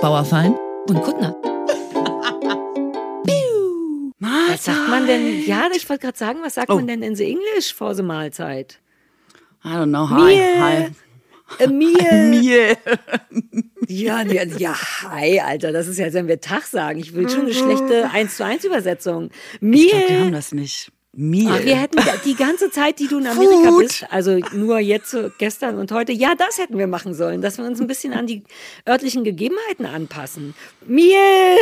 Bauerfein und Kuttner. was sagt man denn? Ja, ich wollte gerade sagen, was sagt oh. man denn in the English vor the Mahlzeit? I don't know. Hi. Meal. Hi. A meal. Meal. ja, ja, ja, hi, Alter. Das ist ja, als wenn wir Tag sagen. Ich will schon eine schlechte 1 zu 1 Übersetzung. Meal. Ich glaube, wir haben das nicht. Meal. Ach, wir hätten die ganze Zeit, die du in Amerika Food. bist, also nur jetzt, gestern und heute, ja, das hätten wir machen sollen, dass wir uns ein bisschen an die örtlichen Gegebenheiten anpassen. Meal.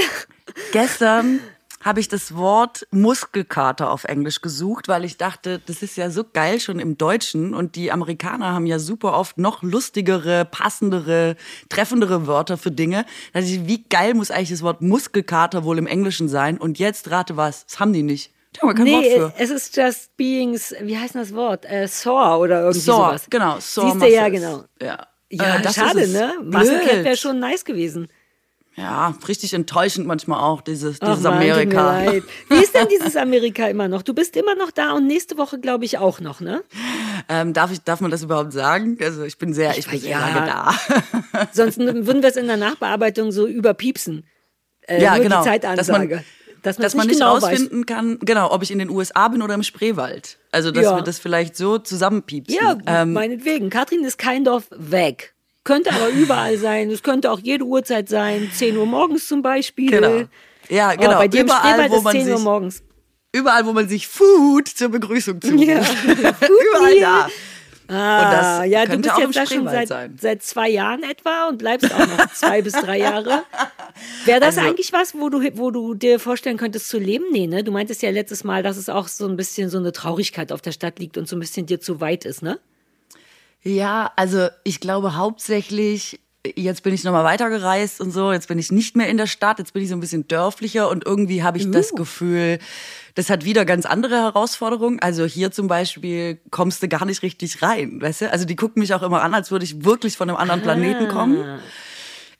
Gestern habe ich das Wort Muskelkater auf Englisch gesucht, weil ich dachte, das ist ja so geil schon im Deutschen und die Amerikaner haben ja super oft noch lustigere, passendere, treffendere Wörter für Dinge. Da dachte ich, wie geil muss eigentlich das Wort Muskelkater wohl im Englischen sein? Und jetzt rate was, das haben die nicht. Da haben wir kein nee, Wort für. es ist just being, wie heißt das Wort? Äh, sore oder irgendwie sore, sowas. genau. Sore Siehst du, ja, genau. Ja, ja äh, schade, ne? Muskelcat wäre schon nice gewesen. Ja, richtig enttäuschend manchmal auch, dieses, dieses Ach, Amerika. Leid. Wie ist denn dieses Amerika immer noch? Du bist immer noch da und nächste Woche, glaube ich, auch noch, ne? Ähm, darf, ich, darf man das überhaupt sagen? Also ich bin sehr, ich, ich bin sehr ja. lange da. Sonst würden wir es in der Nachbearbeitung so überpiepsen. Äh, ja, genau. Die Zeitansage. Dass man, dass, dass man nicht, genau rausfinden weiß. kann, genau, ob ich in den USA bin oder im Spreewald. Also, dass ja. wir das vielleicht so zusammenpiepsen. Ja, ähm, meinetwegen. Katrin ist kein Dorf weg. Könnte aber überall sein. Es könnte auch jede Uhrzeit sein. 10 Uhr morgens zum Beispiel. Genau. Ja, genau. Oh, bei dir überall, im wo man 10 Uhr morgens. Überall, wo man sich Food zur Begrüßung zuruft. Ja. überall da. Ah, ja, du bist jetzt da schon seit, seit zwei Jahren etwa und bleibst auch noch zwei bis drei Jahre. Wäre das also, eigentlich was, wo du, wo du dir vorstellen könntest zu leben? Nee, ne? Du meintest ja letztes Mal, dass es auch so ein bisschen so eine Traurigkeit auf der Stadt liegt und so ein bisschen dir zu weit ist, ne? Ja, also ich glaube hauptsächlich, jetzt bin ich nochmal weitergereist und so, jetzt bin ich nicht mehr in der Stadt, jetzt bin ich so ein bisschen dörflicher und irgendwie habe ich uh. das Gefühl, das hat wieder ganz andere Herausforderungen. Also hier zum Beispiel kommst du gar nicht richtig rein, weißt du? Also die gucken mich auch immer an, als würde ich wirklich von einem anderen Planeten kommen.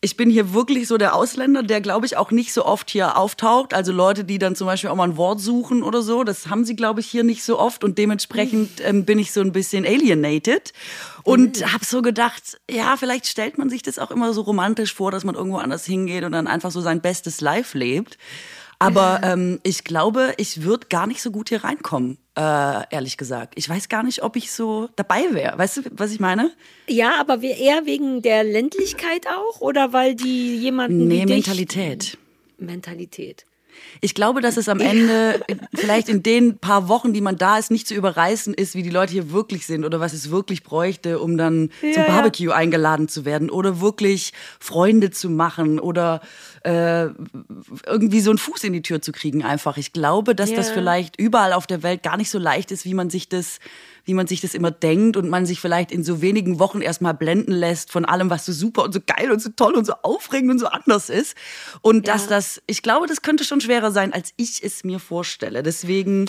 Ich bin hier wirklich so der Ausländer, der, glaube ich, auch nicht so oft hier auftaucht. Also Leute, die dann zum Beispiel auch mal ein Wort suchen oder so, das haben sie, glaube ich, hier nicht so oft. Und dementsprechend ähm, bin ich so ein bisschen alienated. Und mhm. habe so gedacht, ja, vielleicht stellt man sich das auch immer so romantisch vor, dass man irgendwo anders hingeht und dann einfach so sein bestes Life lebt. Aber ähm, ich glaube, ich würde gar nicht so gut hier reinkommen, äh, ehrlich gesagt. Ich weiß gar nicht, ob ich so dabei wäre. Weißt du, was ich meine? Ja, aber eher wegen der Ländlichkeit auch oder weil die jemanden. Nee, Mentalität. Mentalität. Ich glaube, dass es am Ende vielleicht in den paar Wochen, die man da ist, nicht zu überreißen ist, wie die Leute hier wirklich sind oder was es wirklich bräuchte, um dann ja, zum Barbecue ja. eingeladen zu werden oder wirklich Freunde zu machen oder äh, irgendwie so einen Fuß in die Tür zu kriegen einfach. Ich glaube, dass ja. das vielleicht überall auf der Welt gar nicht so leicht ist, wie man sich das wie man sich das immer denkt und man sich vielleicht in so wenigen Wochen erstmal blenden lässt von allem, was so super und so geil und so toll und so aufregend und so anders ist. Und ja. dass das, ich glaube, das könnte schon schwerer sein, als ich es mir vorstelle. Deswegen,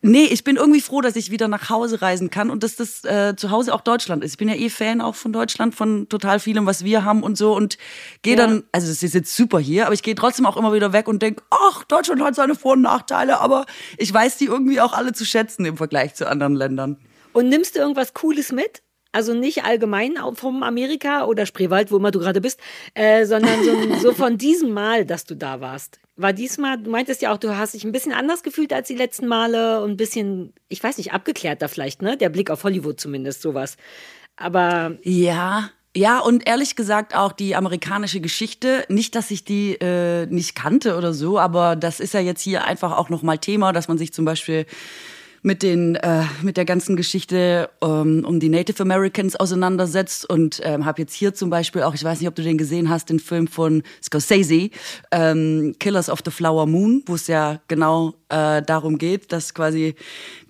nee, ich bin irgendwie froh, dass ich wieder nach Hause reisen kann und dass das äh, zu Hause auch Deutschland ist. Ich bin ja eh Fan auch von Deutschland, von total vielem, was wir haben und so und gehe ja. dann, also es ist jetzt super hier, aber ich gehe trotzdem auch immer wieder weg und denke, ach, Deutschland hat seine Vor- und Nachteile, aber ich weiß die irgendwie auch alle zu schätzen im Vergleich zu anderen Ländern. Und nimmst du irgendwas Cooles mit? Also nicht allgemein vom Amerika oder Spreewald, wo immer du gerade bist, äh, sondern so, so, von diesem Mal, dass du da warst. War diesmal, du meintest ja auch, du hast dich ein bisschen anders gefühlt als die letzten Male und ein bisschen, ich weiß nicht, abgeklärter vielleicht, ne? Der Blick auf Hollywood zumindest, sowas. Aber. Ja, ja, und ehrlich gesagt auch die amerikanische Geschichte. Nicht, dass ich die äh, nicht kannte oder so, aber das ist ja jetzt hier einfach auch nochmal Thema, dass man sich zum Beispiel mit den äh, mit der ganzen Geschichte ähm, um die Native Americans auseinandersetzt und ähm, habe jetzt hier zum Beispiel auch, ich weiß nicht, ob du den gesehen hast, den Film von Scorsese, ähm, Killers of the Flower Moon, wo es ja genau äh, darum geht, dass quasi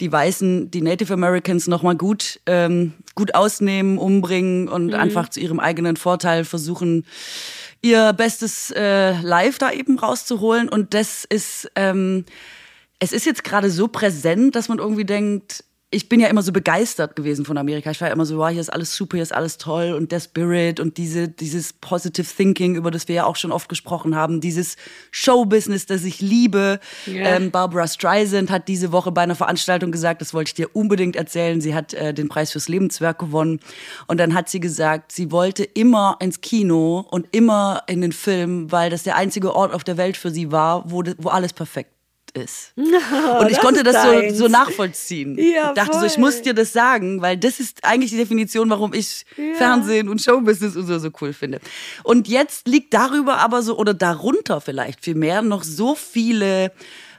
die Weißen die Native Americans nochmal gut ähm, gut ausnehmen, umbringen und mhm. einfach zu ihrem eigenen Vorteil versuchen ihr bestes äh, Live da eben rauszuholen und das ist ähm, es ist jetzt gerade so präsent, dass man irgendwie denkt, ich bin ja immer so begeistert gewesen von Amerika. Ich war ja immer so, wow, hier ist alles super, hier ist alles toll und der Spirit und diese, dieses Positive Thinking, über das wir ja auch schon oft gesprochen haben, dieses Showbusiness, das ich liebe. Yeah. Ähm, Barbara Streisand hat diese Woche bei einer Veranstaltung gesagt, das wollte ich dir unbedingt erzählen. Sie hat äh, den Preis fürs Lebenswerk gewonnen und dann hat sie gesagt, sie wollte immer ins Kino und immer in den Film, weil das der einzige Ort auf der Welt für sie war, wo, wo alles perfekt ist. No, und ich konnte das so, so, nachvollziehen. Ja, ich dachte voll. so, ich muss dir das sagen, weil das ist eigentlich die Definition, warum ich ja. Fernsehen und Showbusiness und so, so cool finde. Und jetzt liegt darüber aber so, oder darunter vielleicht vielmehr, noch so viele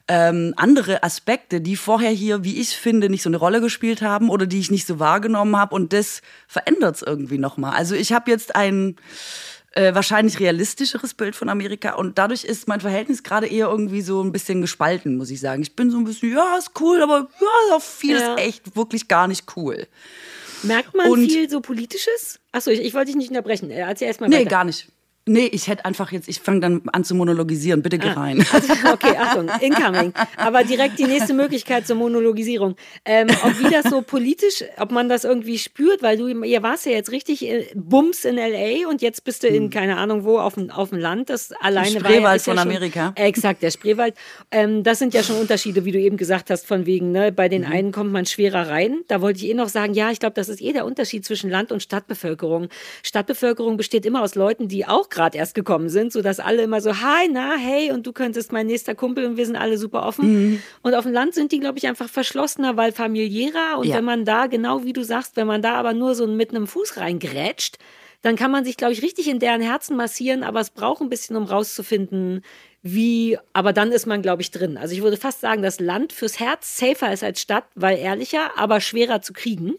ähm, andere Aspekte, die vorher hier, wie ich finde, nicht so eine Rolle gespielt haben oder die ich nicht so wahrgenommen habe. Und das verändert es irgendwie nochmal. Also ich habe jetzt ein äh, wahrscheinlich realistischeres Bild von Amerika. Und dadurch ist mein Verhältnis gerade eher irgendwie so ein bisschen gespalten, muss ich sagen. Ich bin so ein bisschen, ja, ist cool, aber ja, auch vieles ja. echt wirklich gar nicht cool. Merkt man und, viel so Politisches? Achso, ich, ich wollte dich nicht unterbrechen. Erzähl erst mal Nee, weiter. gar nicht. Nee, ich hätte einfach jetzt, ich fange dann an zu monologisieren. Bitte geh ah, rein. Also, okay, Achtung, incoming. Aber direkt die nächste Möglichkeit zur Monologisierung. Ähm, ob wie das so politisch, ob man das irgendwie spürt, weil du, ihr warst ja jetzt richtig Bums in L.A. und jetzt bist du in, hm. keine Ahnung wo, auf dem, auf dem Land. Das alleine der Spreewald war ja, von ja schon, Amerika. Äh, exakt, der Spreewald. Ähm, das sind ja schon Unterschiede, wie du eben gesagt hast, von wegen, ne, bei den mhm. einen kommt man schwerer rein. Da wollte ich eh noch sagen, ja, ich glaube, das ist eh der Unterschied zwischen Land- und Stadtbevölkerung. Stadtbevölkerung besteht immer aus Leuten, die auch gerade erst gekommen sind, sodass alle immer so, hi, na, hey, und du könntest mein nächster Kumpel und wir sind alle super offen. Mhm. Und auf dem Land sind die, glaube ich, einfach verschlossener, weil familiärer. Und ja. wenn man da, genau wie du sagst, wenn man da aber nur so mit einem Fuß reingrätscht, dann kann man sich, glaube ich, richtig in deren Herzen massieren, aber es braucht ein bisschen, um rauszufinden, wie, aber dann ist man, glaube ich, drin. Also ich würde fast sagen, dass Land fürs Herz safer ist als Stadt, weil ehrlicher, aber schwerer zu kriegen.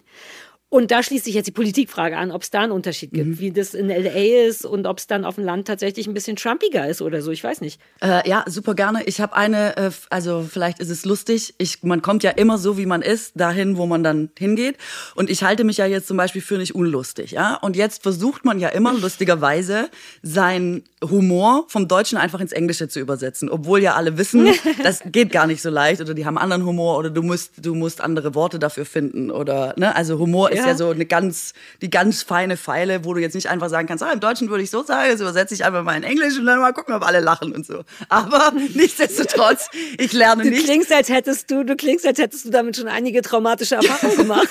Und da schließt sich jetzt die Politikfrage an, ob es da einen Unterschied gibt, mhm. wie das in LA ist und ob es dann auf dem Land tatsächlich ein bisschen trumpiger ist oder so. Ich weiß nicht. Äh, ja, super gerne. Ich habe eine, äh, also vielleicht ist es lustig. Ich, man kommt ja immer so, wie man ist, dahin, wo man dann hingeht. Und ich halte mich ja jetzt zum Beispiel für nicht unlustig. Ja? Und jetzt versucht man ja immer lustigerweise sein Humor vom Deutschen einfach ins Englische zu übersetzen, obwohl ja alle wissen, das geht gar nicht so leicht oder die haben anderen Humor oder du musst du musst andere Worte dafür finden oder ne, also Humor ja. Ist ja so eine ganz die ganz feine Pfeile, wo du jetzt nicht einfach sagen kannst, ah, im Deutschen würde ich so sagen, jetzt übersetze ich einfach mal in Englisch und dann mal gucken, ob alle lachen und so. Aber nichtsdestotrotz, ich lerne du nicht. Du klingst als hättest du, du klingst als hättest du damit schon einige traumatische Erfahrungen gemacht.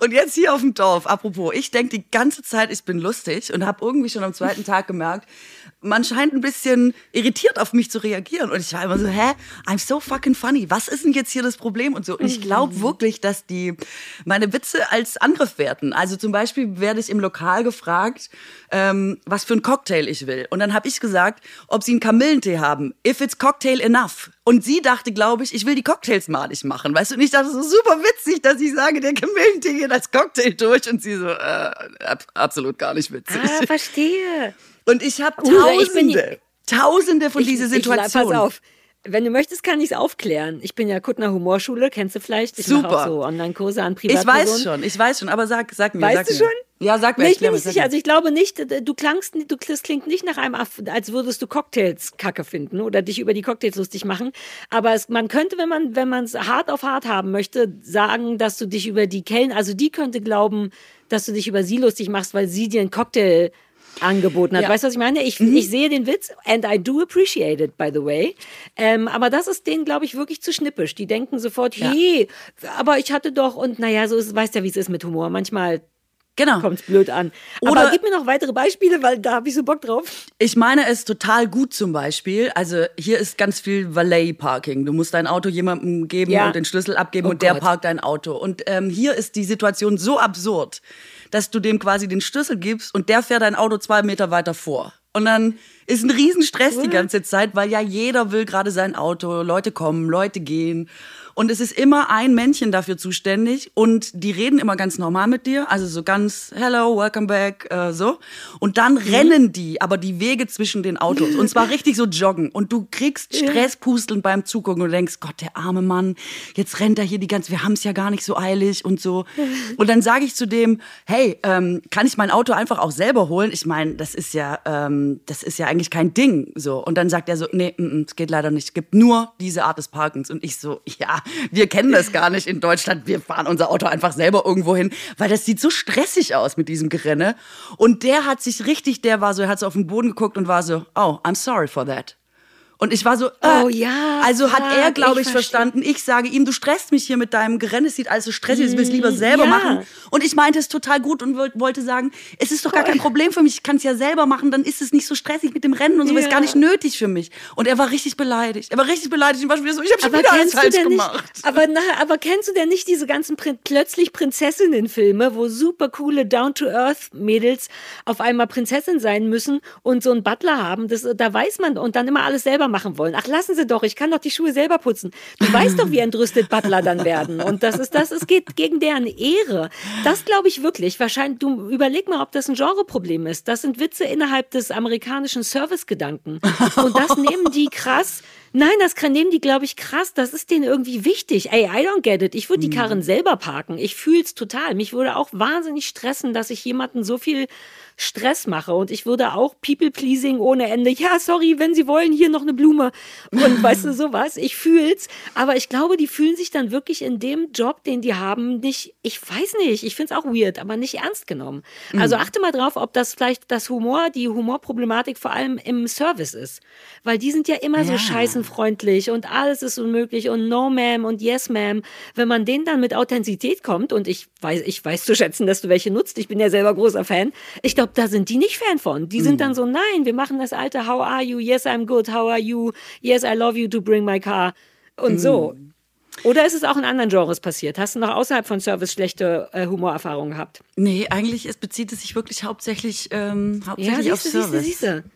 Und jetzt hier auf dem Dorf, apropos, ich denke die ganze Zeit, ich bin lustig und habe irgendwie schon am zweiten Tag gemerkt, man scheint ein bisschen irritiert auf mich zu reagieren. Und ich war immer so, hä? I'm so fucking funny. Was ist denn jetzt hier das Problem? Und so. Und ich glaube mhm. wirklich, dass die meine Witze als Angriff werten. Also zum Beispiel werde ich im Lokal gefragt, ähm, was für ein Cocktail ich will. Und dann habe ich gesagt, ob sie einen Kamillentee haben. If it's cocktail enough. Und sie dachte, glaube ich, ich will die Cocktails malig machen. Weißt du, und ich dachte, so super witzig, dass ich sage, der Kamillentee geht als Cocktail durch. Und sie so, äh, absolut gar nicht witzig. Ah, verstehe. Und ich habe Tausende, Tausende von dieser Situation. pass auf. Wenn du möchtest, kann ich es aufklären. Ich bin ja Kuttner Humorschule, kennst du vielleicht? Ich Super. auch so Online-Kurse an Privatpersonen. Ich weiß schon, ich weiß schon, aber sag, sag mir. Weißt sag du mir. schon? Ja, sag mir. Nee, ich bin nicht sicher. Also ich glaube nicht, du klangst, du, das klingt nicht nach einem, als würdest du Cocktails kacke finden oder dich über die Cocktails lustig machen. Aber es, man könnte, wenn man, wenn man es hart auf hart haben möchte, sagen, dass du dich über die Kellen, also die könnte glauben, dass du dich über sie lustig machst, weil sie dir einen Cocktail angeboten hat. Ja. Weißt du, was ich meine? Ich, mhm. ich sehe den Witz and I do appreciate it, by the way. Ähm, aber das ist denen, glaube ich, wirklich zu schnippisch. Die denken sofort, ja. hey, aber ich hatte doch, und naja, so ist, weißt ja, wie es ist mit Humor. Manchmal Genau. Kommt blöd an. Oder Aber gib mir noch weitere Beispiele, weil da habe ich so Bock drauf. Ich meine es total gut zum Beispiel. Also hier ist ganz viel Valet-Parking. Du musst dein Auto jemandem geben ja. und den Schlüssel abgeben oh und Gott. der parkt dein Auto. Und ähm, hier ist die Situation so absurd dass du dem quasi den Schlüssel gibst und der fährt dein Auto zwei Meter weiter vor. Und dann ist ein Riesenstress die ganze Zeit, weil ja jeder will gerade sein Auto, Leute kommen, Leute gehen. Und es ist immer ein Männchen dafür zuständig und die reden immer ganz normal mit dir, also so ganz Hello, welcome back, äh, so. Und dann mhm. rennen die aber die Wege zwischen den Autos und zwar richtig so joggen und du kriegst Stresspusteln beim Zugucken und denkst, Gott, der arme Mann, jetzt rennt er hier die ganze, wir haben es ja gar nicht so eilig und so. Und dann sage ich zu dem, hey, ähm, kann ich mein Auto einfach auch selber holen? Ich meine, das ist ja, ähm, das ist ja eigentlich kein Ding. So. Und dann sagt er so, nee, es geht leider nicht. Es gibt nur diese Art des Parkens. Und ich so, ja, wir kennen das gar nicht in Deutschland. Wir fahren unser Auto einfach selber irgendwo hin, weil das sieht so stressig aus mit diesem Gerenne. Und der hat sich richtig, der war so, er hat so auf den Boden geguckt und war so, oh, I'm sorry for that. Und ich war so, äh, oh ja. Also hat er, glaube ich, ich verstanden. Ich sage ihm, du stresst mich hier mit deinem Gerenne, es sieht alles so stressig aus, ich will es lieber mm, selber ja. machen. Und ich meinte es total gut und wollte sagen, es ist doch gar kein Problem für mich, ich kann es ja selber machen, dann ist es nicht so stressig mit dem Rennen und so, ja. ist gar nicht nötig für mich. Und er war richtig beleidigt. Er war richtig beleidigt und war schon wieder so, ich habe schon wieder alles falsch gemacht. Nicht, aber, na, aber kennst du denn nicht diese ganzen Prin plötzlich Prinzessinnen-Filme, wo super coole Down-to-Earth-Mädels auf einmal Prinzessin sein müssen und so einen Butler haben? Das, da weiß man und dann immer alles selber selber machen wollen. Ach, lassen Sie doch, ich kann doch die Schuhe selber putzen. Du weißt doch, wie entrüstet Butler dann werden. Und das ist das, es geht gegen deren Ehre. Das glaube ich wirklich. Wahrscheinlich, du überleg mal, ob das ein Genreproblem ist. Das sind Witze innerhalb des amerikanischen Servicegedanken. Und das nehmen die krass. Nein, das nehmen die, glaube ich, krass. Das ist denen irgendwie wichtig. Ey, I don't get it. Ich würde die hm. Karren selber parken. Ich fühle es total. Mich würde auch wahnsinnig stressen, dass ich jemanden so viel Stress mache. Und ich würde auch People-Pleasing ohne Ende. Ja, sorry, wenn Sie wollen, hier noch eine Blume. Und weißt du, sowas. Ich fühl's. Aber ich glaube, die fühlen sich dann wirklich in dem Job, den die haben, nicht, ich weiß nicht, ich finde es auch weird, aber nicht ernst genommen. Mhm. Also achte mal drauf, ob das vielleicht das Humor, die Humorproblematik vor allem im Service ist. Weil die sind ja immer ja. so scheißenfreundlich und alles ist unmöglich und no ma'am und yes ma'am. Wenn man denen dann mit Authentizität kommt und ich weiß, ich weiß zu schätzen, dass du welche nutzt, ich bin ja selber großer Fan. Ich glaube, da sind die nicht Fan von. Die sind mhm. dann so, nein, wir machen das alte How are you? Yes, I'm good. How are you? Yes, I love you to bring my car. Und mhm. so. Oder ist es auch in anderen Genres passiert? Hast du noch außerhalb von Service schlechte äh, Humorerfahrungen gehabt? Nee, eigentlich es bezieht es sich wirklich hauptsächlich, ähm, hauptsächlich ja, auf Service. Siehste, siehste.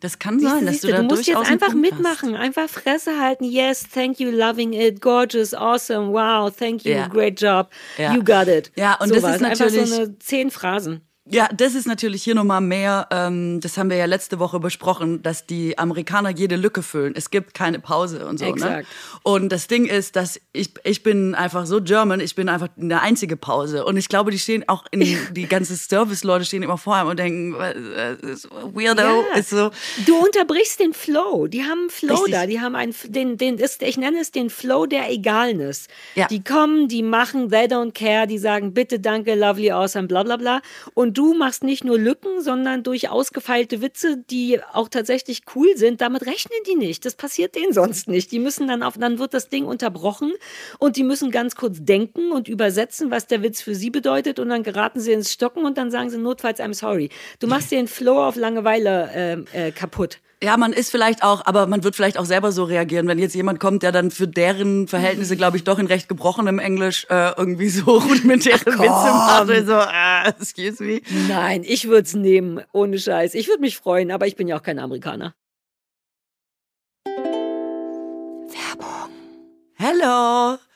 Das kann sein, siehste, dass du da Du musst jetzt einfach mitmachen, hast. einfach Fresse halten. Yes, thank you, loving it, gorgeous, awesome, wow, thank you, ja. great job, ja. you got it. Ja, und so das ist natürlich einfach so eine zehn Phrasen. Ja, das ist natürlich hier nochmal mehr, ähm, das haben wir ja letzte Woche besprochen, dass die Amerikaner jede Lücke füllen. Es gibt keine Pause und so. Ne? Exakt. Ne? Und das Ding ist, dass ich, ich bin einfach so German, ich bin einfach eine einzige Pause. Und ich glaube, die stehen auch in, die ganzen Service-Leute stehen immer vor einem und denken, weirdo, ja. ist so. Du unterbrichst den Flow. Die haben einen Flow Richtig. da, die haben einen, den, den ist, ich nenne es den Flow der Egalness. Ja. Die kommen, die machen, they don't care, die sagen bitte, danke, lovely, awesome, bla bla bla. Und du machst nicht nur Lücken, sondern durch ausgefeilte Witze, die auch tatsächlich cool sind. Damit rechnen die nicht. Das passiert denen sonst nicht. Die müssen dann auf, dann wird das Ding unterbrochen und die müssen ganz kurz denken und übersetzen, was der Witz für sie bedeutet und dann geraten sie ins Stocken und dann sagen sie notfalls I'm sorry. Du machst den Flow auf Langeweile äh, äh, kaputt. Ja, man ist vielleicht auch, aber man wird vielleicht auch selber so reagieren, wenn jetzt jemand kommt, der dann für deren Verhältnisse, glaube ich, doch in recht gebrochenem Englisch äh, irgendwie so rudimentäre Witze macht. So, äh, excuse me. Nein, ich würde es nehmen, ohne Scheiß. Ich würde mich freuen, aber ich bin ja auch kein Amerikaner. Werbung. Hello.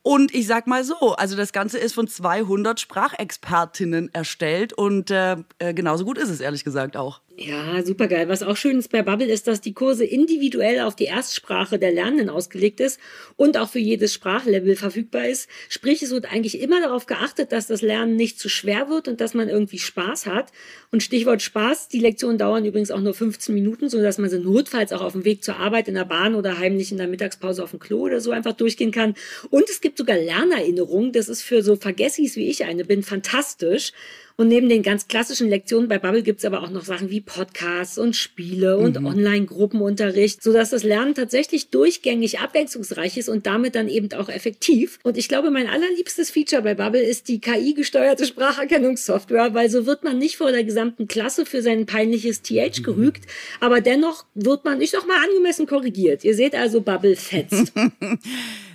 Und ich sag mal so, also das Ganze ist von 200 Sprachexpertinnen erstellt und äh, äh, genauso gut ist es ehrlich gesagt auch. Ja, super geil. Was auch schön ist bei Bubble ist, dass die Kurse individuell auf die Erstsprache der Lernenden ausgelegt ist und auch für jedes Sprachlevel verfügbar ist. Sprich, es wird eigentlich immer darauf geachtet, dass das Lernen nicht zu schwer wird und dass man irgendwie Spaß hat. Und Stichwort Spaß, die Lektionen dauern übrigens auch nur 15 Minuten, so dass man sie notfalls auch auf dem Weg zur Arbeit in der Bahn oder heimlich in der Mittagspause auf dem Klo oder so einfach durchgehen kann. Und es gibt sogar Lernerinnerungen. Das ist für so Vergessis wie ich eine bin fantastisch. Und neben den ganz klassischen Lektionen bei Bubble gibt es aber auch noch Sachen wie Podcasts und Spiele und mhm. Online-Gruppenunterricht, sodass das Lernen tatsächlich durchgängig abwechslungsreich ist und damit dann eben auch effektiv. Und ich glaube, mein allerliebstes Feature bei Bubble ist die KI-gesteuerte Spracherkennungssoftware, weil so wird man nicht vor der gesamten Klasse für sein peinliches TH mhm. gerügt, aber dennoch wird man, ich sag mal, angemessen korrigiert. Ihr seht also, Bubble fetzt.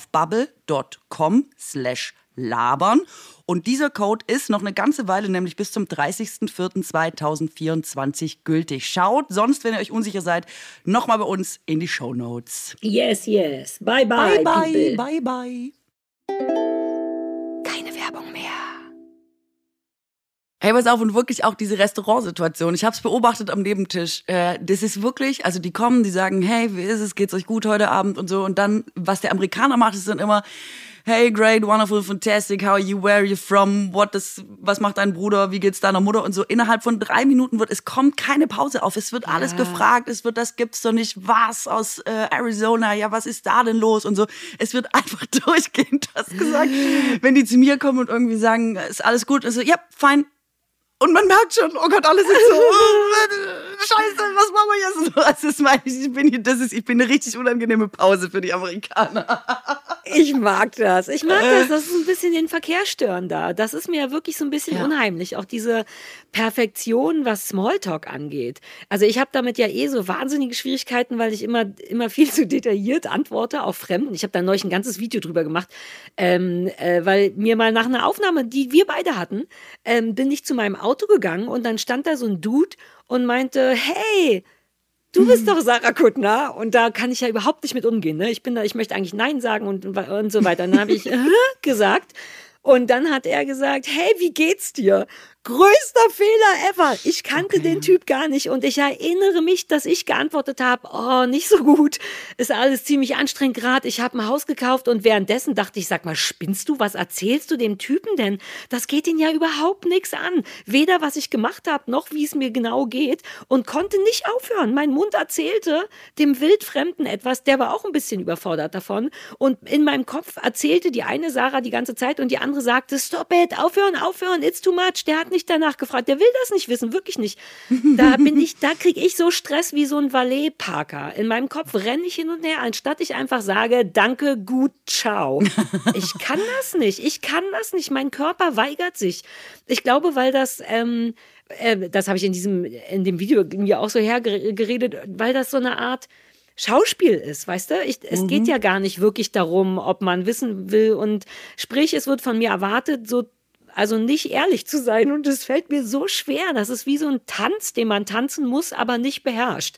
auf bubble.com slash labern. Und dieser Code ist noch eine ganze Weile, nämlich bis zum 30.04.2024 gültig. Schaut sonst, wenn ihr euch unsicher seid, nochmal bei uns in die Show Notes. Yes, yes. Bye, bye. Bye, bye. People. Bye, bye. Hey, pass auf, und wirklich auch diese Restaurantsituation. Ich habe es beobachtet am Nebentisch. Äh, das ist wirklich, also die kommen, die sagen, hey, wie ist es, geht's euch gut heute Abend und so. Und dann, was der Amerikaner macht, ist dann immer, hey, great, wonderful, fantastic, how are you, where are you from, what is, was macht dein Bruder, wie geht's deiner Mutter und so. Innerhalb von drei Minuten wird, es kommt keine Pause auf. Es wird alles ja. gefragt, es wird, das gibt's doch nicht, was aus äh, Arizona, ja, was ist da denn los und so. Es wird einfach durchgehend das gesagt. Wenn die zu mir kommen und irgendwie sagen, ist alles gut, und so, ja, fein, und man merkt schon, oh Gott, alles ist so, oh, scheiße, was machen wir jetzt? Das ist, meine, ich, bin hier, das ist, ich bin eine richtig unangenehme Pause für die Amerikaner. Ich mag das. Ich mag das. Das ist ein bisschen den Verkehr stören da. Das ist mir ja wirklich so ein bisschen ja. unheimlich. Auch diese Perfektion, was Smalltalk angeht. Also ich habe damit ja eh so wahnsinnige Schwierigkeiten, weil ich immer, immer viel zu detailliert antworte auf Fremden. Ich habe da neulich ein ganzes Video drüber gemacht, ähm, äh, weil mir mal nach einer Aufnahme, die wir beide hatten, ähm, bin ich zu meinem Auto gegangen und dann stand da so ein Dude und meinte, hey, du bist doch Sarah Kuttner und da kann ich ja überhaupt nicht mit umgehen. Ne? Ich bin da, ich möchte eigentlich Nein sagen und, und so weiter. Und dann habe ich gesagt und dann hat er gesagt, hey, wie geht's dir? Größter Fehler ever. Ich kannte okay. den Typ gar nicht und ich erinnere mich, dass ich geantwortet habe, oh, nicht so gut. Ist alles ziemlich anstrengend gerade. Ich habe ein Haus gekauft und währenddessen dachte ich, sag mal, spinnst du? Was erzählst du dem Typen denn? Das geht ihn ja überhaupt nichts an. Weder was ich gemacht habe, noch wie es mir genau geht und konnte nicht aufhören. Mein Mund erzählte dem Wildfremden etwas, der war auch ein bisschen überfordert davon und in meinem Kopf erzählte die eine Sarah die ganze Zeit und die andere sagte, stop it, aufhören, aufhören, it's too much. Der hat nicht danach gefragt. Der will das nicht wissen, wirklich nicht. Da bin ich, da kriege ich so Stress wie so ein Valet-Parker. In meinem Kopf renne ich hin und her, anstatt ich einfach sage, danke, gut, ciao. Ich kann das nicht. Ich kann das nicht. Mein Körper weigert sich. Ich glaube, weil das, ähm, äh, das habe ich in diesem, in dem Video mir auch so hergeredet, weil das so eine Art, Schauspiel ist, weißt du? Ich, es mhm. geht ja gar nicht wirklich darum, ob man wissen will und sprich, es wird von mir erwartet, so also nicht ehrlich zu sein. Und es fällt mir so schwer. Das ist wie so ein Tanz, den man tanzen muss, aber nicht beherrscht.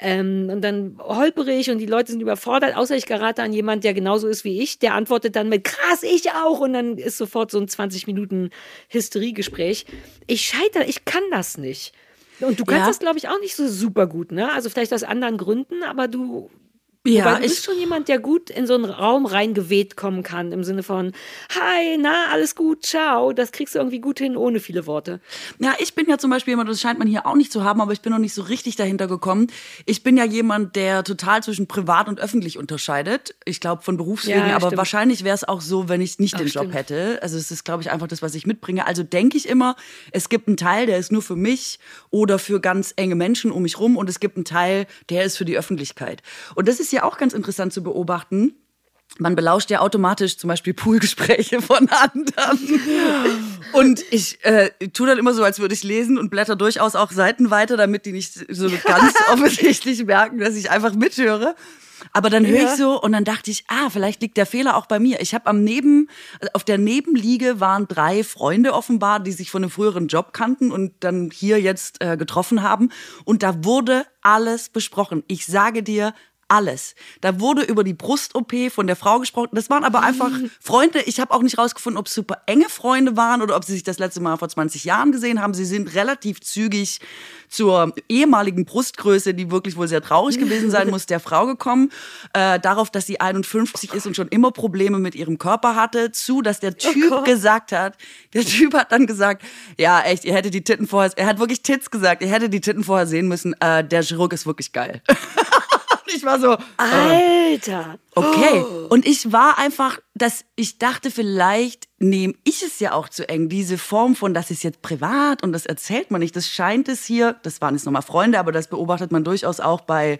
Ähm, und dann holpere ich und die Leute sind überfordert, außer ich gerate an jemand, der genauso ist wie ich. Der antwortet dann mit krass, ich auch. Und dann ist sofort so ein 20 Minuten Hysteriegespräch. Ich scheitere, ich kann das nicht. Und du kannst ja. das, glaube ich, auch nicht so super gut, ne? Also vielleicht aus anderen Gründen, aber du ja, Wobei, du bist schon jemand, der gut in so einen Raum reingeweht kommen kann, im Sinne von, hi, na, alles gut, ciao. Das kriegst du irgendwie gut hin, ohne viele Worte. Ja, ich bin ja zum Beispiel jemand, das scheint man hier auch nicht zu haben, aber ich bin noch nicht so richtig dahinter gekommen. Ich bin ja jemand, der total zwischen privat und öffentlich unterscheidet. Ich glaube, von Berufswegen, ja, aber stimmt. wahrscheinlich wäre es auch so, wenn ich nicht Ach, den Job stimmt. hätte. Also es ist, glaube ich, einfach das, was ich mitbringe. Also denke ich immer, es gibt einen Teil, der ist nur für mich oder für ganz enge Menschen um mich rum und es gibt einen Teil, der ist für die Öffentlichkeit. Und das ist ja auch ganz interessant zu beobachten. man belauscht ja automatisch zum Beispiel Poolgespräche von anderen. Und ich äh, tue dann immer so, als würde ich lesen und blätter durchaus auch Seiten weiter, damit die nicht so ganz offensichtlich merken, dass ich einfach mithöre. Aber dann höre ich so und dann dachte ich, ah, vielleicht liegt der Fehler auch bei mir. Ich habe am Neben, auf der Nebenliege waren drei Freunde offenbar, die sich von einem früheren Job kannten und dann hier jetzt äh, getroffen haben. Und da wurde alles besprochen. Ich sage dir, alles. Da wurde über die Brust-OP von der Frau gesprochen. Das waren aber einfach Freunde. Ich habe auch nicht rausgefunden, ob es super enge Freunde waren oder ob sie sich das letzte Mal vor 20 Jahren gesehen haben. Sie sind relativ zügig zur ehemaligen Brustgröße, die wirklich wohl sehr traurig gewesen sein muss, der Frau gekommen. Äh, darauf, dass sie 51 ist und schon immer Probleme mit ihrem Körper hatte. Zu, dass der oh Typ oh gesagt hat, der Typ hat dann gesagt, ja echt, ihr hättet die Titten vorher, er hat wirklich Tits gesagt, ihr hättet die Titten vorher sehen müssen. Äh, der Chirurg ist wirklich geil. ich war so. Äh, Alter. Okay. Oh. Und ich war einfach, dass ich dachte, vielleicht nehme ich es ja auch zu eng. Diese Form von, das ist jetzt privat und das erzählt man nicht. Das scheint es hier, das waren jetzt nochmal Freunde, aber das beobachtet man durchaus auch bei